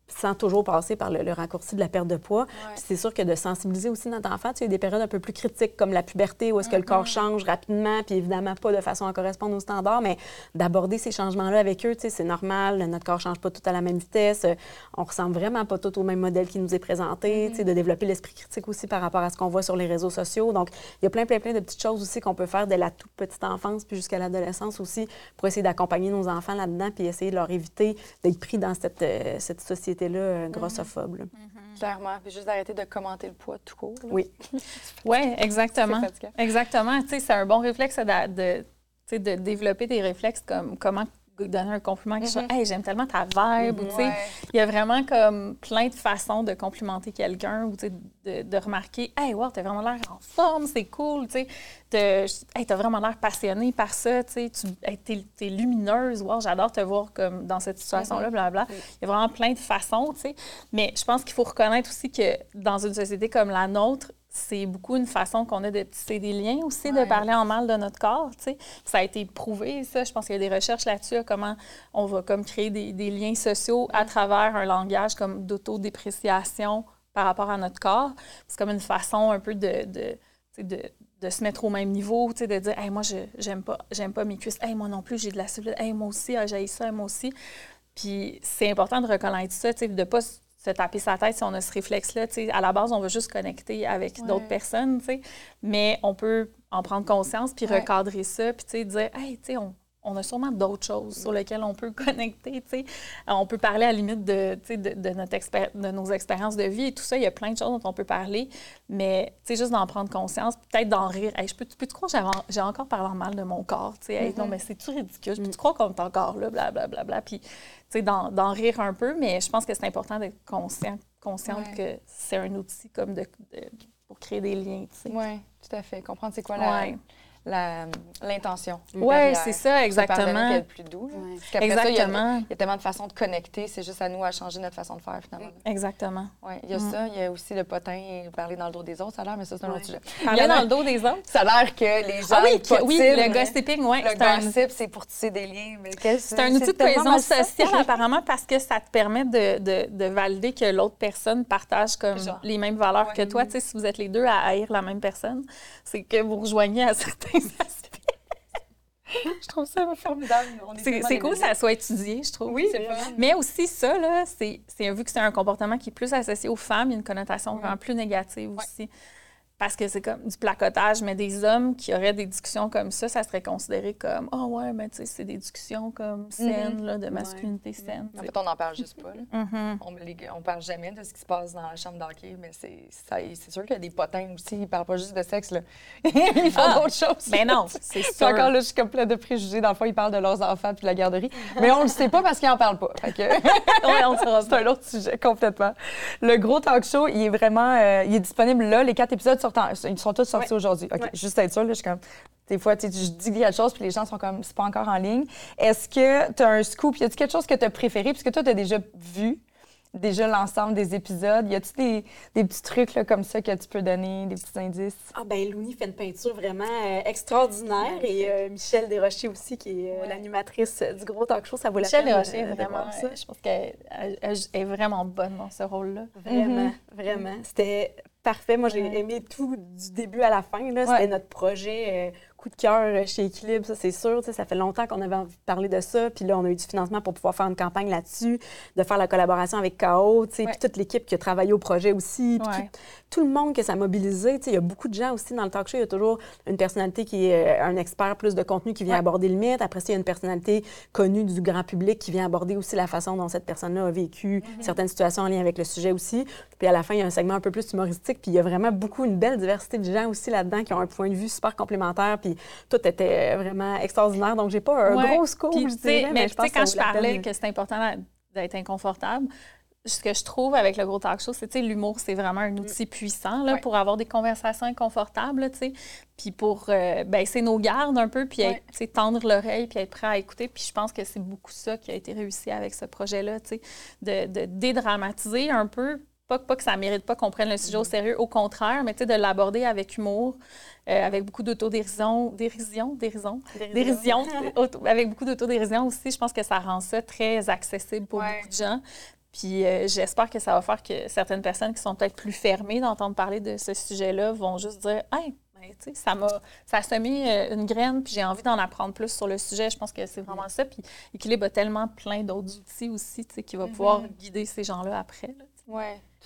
sans toujours passer par le, raccourci de la perte de poids. C'est sûr que de sensibiliser aussi notre enfant, tu sais, des périodes un peu plus critiques comme la puberté où est-ce que le corps mm-hmm. change rapidement, puis évidemment pas de façon à correspondre aux standards, mais d'aborder ces changements-là avec eux, tu sais, c'est normal, notre corps change pas tout à la même vitesse, on ressemble vraiment pas tout au même modèle qui nous est présenté, tu sais, mm-hmm. de développer l'esprit critique aussi par rapport à ce qu'on voit sur les réseaux sociaux. Donc, il y a plein, plein, plein de petites choses aussi qu'on peut faire dès la toute petite enfance puis jusqu'à l'adolescence aussi pour essayer d'accompagner nos enfants là-dedans puis essayer de leur éviter d'être pris dans cette, euh, cette société là euh, grossophobe. Mhm. Clairement. Puis juste d'arrêter de commenter le poids tout court. Oui. oui, exactement. exactement. Tu sais, c'est un bon réflexe de, de, de développer des réflexes comme comment donner un compliment, quelque mm-hmm. Hey, j'aime tellement ta vibe. Il y a vraiment comme plein de façons de complimenter quelqu'un ou de, de, remarquer Hey, wow, t'as vraiment l'air en forme, c'est cool. Tu hey, as vraiment l'air passionné par ça. Tu es, es, lumineuse. Wow, j'adore te voir comme dans cette situation-là, mm-hmm. bla Il y a vraiment plein de façons. Mais je pense qu'il faut reconnaître aussi que dans une société comme la nôtre, c'est beaucoup une façon qu'on a de tisser des liens aussi, de parler en mal de notre corps. sais. Ça a été prouvé, ça. Je pense qu'il y a des recherches là-dessus, comment on va comme créer des, liens sociaux à travers un langage comme d'autodépréciation par rapport à notre corps. C'est comme une façon un peu de, de, de, de se mettre au même niveau, de dire hey, moi, je j'aime pas, j'aime pas mes cuisses. Hey, moi non plus, j'ai de la cellulite. Hey, moi aussi, ah, j'ai ça, moi aussi. Puis c'est important de reconnaître ça, de ne pas se taper sa tête si on a ce réflexe-là. À la base, on veut juste connecter avec d'autres personnes, mais on peut en prendre conscience puis recadrer ça, puis dire, hey, tu sais, on, on a sûrement d'autres choses sur lesquelles on peut connecter. sais. On peut parler à la limite de, de, de, notre de nos expériences de vie et tout ça. Il y a plein de choses dont on peut parler, mais juste d'en prendre conscience, peut-être d'en rire. je peux, peux-tu croire que j'ai encore parlé mal de mon corps? Hey, Non, mm-hmm. mais c'est-tu ridicule? Je peux-tu mm. croire qu'on est encore là? Blablabla. Bla, bla, bla. Puis d'en rire un peu, mais je pense que c'est important d'être conscient, consciente que c'est un outil comme de, pour créer des liens. Oui, tout à fait. Comprendre c'est quoi la l'intention. Oui, c'est ça, exactement. C'est plus doux. exactement. il, y a, tellement de façons de connecter. C'est juste à nous à changer notre façon de faire, finalement. Exactement. Oui, il y a mm. ça. Il y a aussi le potin, parler dans le dos des autres, ça a l'air, mais ça, c'est un autre sujet. Parler dans le dos des autres? Ça a l'air que les gens. Ah oui, oui le gossiping, oui. Le gossip, c'est pour tisser des liens. C'est un outil de cohésion sociale, apparemment, parce que ça te permet de, de, de valider que l'autre personne partage comme les mêmes valeurs que toi. Tu sais, si vous êtes les deux à haïr la même personne, c'est que vous rejoignez à certains je trouve ça formidable. C'est cool que ça soit étudié, je trouve. Oui, Mais aussi, ça, là, c'est vu que c'est un comportement qui est plus associé aux femmes, il y a une connotation vraiment plus négative aussi parce que c'est comme du placotage, mais des hommes qui auraient des discussions comme ça, ça serait considéré comme oh ouais, mais tu sais, c'est des discussions comme saines, mm-hmm. là, de masculinité saine. En fait, on n'en parle juste pas. Mm-hmm. On ne parle jamais de ce qui se passe dans la chambre d'hockey, mais c'est sûr qu'il y a des potins aussi. Ils parlent pas juste de sexe. Là. ils font ah! d'autres choses. Mais non, c'est sûr. encore là, je suis comme plein de préjugés. Dans le fond, ils parlent de leurs enfants puis de la garderie. mais on ne le sait pas parce qu'ils n'en parlent pas. que... ouais, C'est un autre sujet complètement. Le gros talk show, il est vraiment euh, il est disponible là. Les quatre épisodes ils sont tous sortis aujourd'hui. OK, juste être sûr, là, je suis comme. Des fois, tu je dis quelque chose, puis les gens sont comme, c'est pas encore en ligne. Est-ce que tu as un scoop? Y a-t-il quelque chose que tu as préféré? Puisque toi, tu as déjà vu déjà l'ensemble des épisodes. Y a-t-il des, des, petits trucs là, comme ça que tu peux donner, des petits indices? Ah ben Louni fait une peinture vraiment euh, extraordinaire et euh, Michel Desrochers aussi, qui est euh, l'animatrice du gros talk show, ça vaut la peine. Michel Desrochers, vraiment ça. Je pense qu'elle est vraiment bonne dans ce rôle-là. Vraiment, mm-hmm. vraiment. C'était parfait. Moi, j'ai aimé tout du début à la fin. C'était notre projet coup de cœur chez Équilibre, ça c'est sûr. Ça fait longtemps qu'on avait envie de parler de ça. Puis là, on a eu du financement pour pouvoir faire une campagne là-dessus, de faire la collaboration avec KO, puis toute l'équipe qui a travaillé au projet aussi, puis tout, le monde que ça a mobilisé. Il y a beaucoup de gens aussi dans le talk show. Il y a toujours une personnalité qui est un expert plus de contenu qui vient aborder le mythe. Après il y a une personnalité connue du grand public qui vient aborder aussi la façon dont cette personne-là a vécu mm-hmm. certaines situations en lien avec le sujet aussi. Puis à la fin, il y a un segment un peu plus humoristique. Puis il y a vraiment beaucoup, une belle diversité de gens aussi là-dedans qui ont un point de vue super complémentaire. Puis tout était vraiment extraordinaire. Donc, j'ai pas un gros scoop, je dirais, mais, je pense quand je parlais que c'est important d'être inconfortable, ce que je trouve avec le gros talk show, c'est que l'humour, c'est vraiment un outil puissant là, pour avoir des conversations inconfortables, puis pour euh, baisser nos gardes un peu, puis tendre l'oreille, puis être prêt à écouter. Puis je pense que c'est beaucoup ça qui a été réussi avec ce projet-là, de, de dédramatiser un peu, pas, pas, que ça ne mérite pas qu'on prenne le sujet au mm-hmm. sérieux, au contraire, mais de l'aborder avec humour, euh, avec beaucoup d'autodérision, dérision, dérision, dérision, avec beaucoup d'autodérision aussi. Je pense que ça rend ça très accessible pour beaucoup de gens. Puis euh, j'espère que ça va faire que certaines personnes qui sont peut-être plus fermées d'entendre parler de ce sujet-là vont juste dire Hey, ben, ça m'a ça a semé euh, une graine, puis j'ai envie d'en apprendre plus sur le sujet. Je pense que c'est vraiment ça. Puis Équilibre a tellement plein d'autres outils aussi qui va pouvoir mm-hmm. guider ces gens-là après.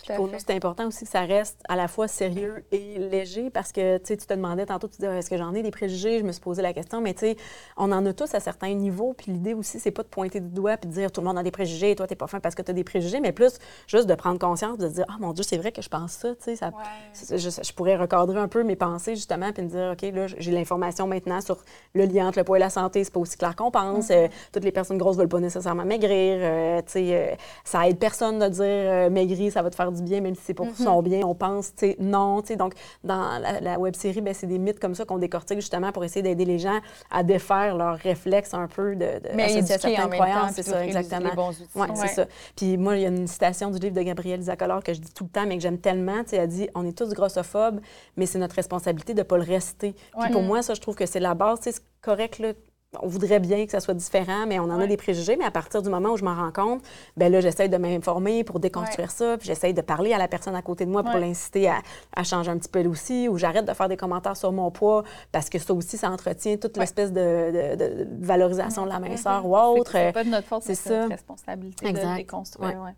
Oui. Pour nous, c'est important aussi que ça reste à la fois sérieux et léger parce que tu te demandais tantôt, tu disais, est-ce que j'en ai des préjugés? Je me suis posé la question, mais tu sais, on en a tous à certains niveaux. Puis l'idée aussi, c'est pas de pointer du doigt puis de dire tout le monde a des préjugés et toi, t'es pas fin parce que tu as des préjugés, mais plus juste de prendre conscience, de dire, ah mon Dieu, c'est vrai que je pense ça. Tu sais, ça, je, pourrais recadrer un peu mes pensées justement puis me dire, OK, là, j'ai l'information maintenant sur le lien entre le poids et la santé. C'est pas aussi clair qu'on pense. Mm-hmm. Euh, toutes les personnes grosses veulent pas nécessairement maigrir. Euh, tu sais, euh, ça aide personne de dire maigrir, ça va te faire du bien, même si c'est pour mm-hmm. son bien, on pense, tu sais, non. Tu sais, donc, dans la, web série, ben, c'est des mythes comme ça qu'on décortique justement pour essayer d'aider les gens à défaire leurs réflexes un peu de, de Mais à certaines croyances. C'est ça, exactement. Outils. Ouais, c'est ça. Puis moi, il y a une citation du livre de Gabrielle Zacolor que je dis tout le temps, mais que j'aime tellement. Tu sais, elle dit On est tous grossophobes, mais c'est notre responsabilité de ne pas le rester. Puis pour moi, ça, je trouve que c'est la base. Tu sais, c'est correct, là, on voudrait bien que ça soit différent, mais on en a des préjugés. Mais à partir du moment où je m'en rends compte, ben là, j'essaie de m'informer pour déconstruire ça, puis j'essaie de parler à la personne à côté de moi pour l'inciter à, changer un petit peu aussi, ou j'arrête de faire des commentaires sur mon poids, parce que ça aussi, ça entretient toute l'espèce de, valorisation de la minceur ou autre. C'est pas de notre faute, c'est notre responsabilité de déconstruire.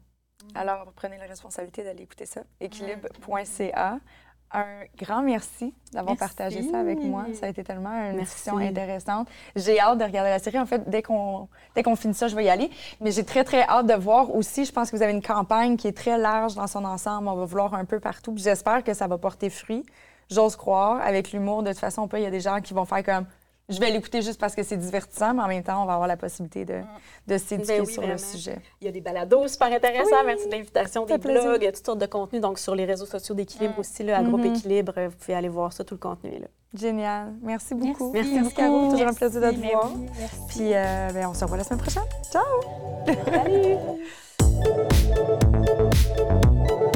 Alors, prenez la responsabilité d'aller écouter ça. Équilibre.ca un grand merci d'avoir partagé ça avec moi. Ça a été tellement une discussion intéressante. J'ai hâte de regarder la série. En fait, dès qu'on dès qu'on finit ça, je vais y aller. Mais j'ai très, très hâte de voir aussi. Je pense que vous avez une campagne qui est très large dans son ensemble. On va vouloir un peu partout. J'espère que ça va porter fruit. J'ose croire. Avec l'humour, de toute façon, il y a des gens qui vont faire comme je vais l'écouter juste parce que c'est divertissant, mais en même temps, on va avoir la possibilité de, de s'éduquer ben sur le sujet. Il y a des balados super intéressants. Merci de l'invitation, des blogs, il y a toutes sortes de contenus. Donc, sur les réseaux sociaux d'Équilibre mm. aussi, là, à Groupe mm-hmm. Équilibre, vous pouvez aller voir ça, tout le contenu est là. Génial. Merci beaucoup. Merci, Merci Caro. Toujours un plaisir de te voir. Puis, euh, ben, on se revoit la semaine prochaine. Ciao! Salut!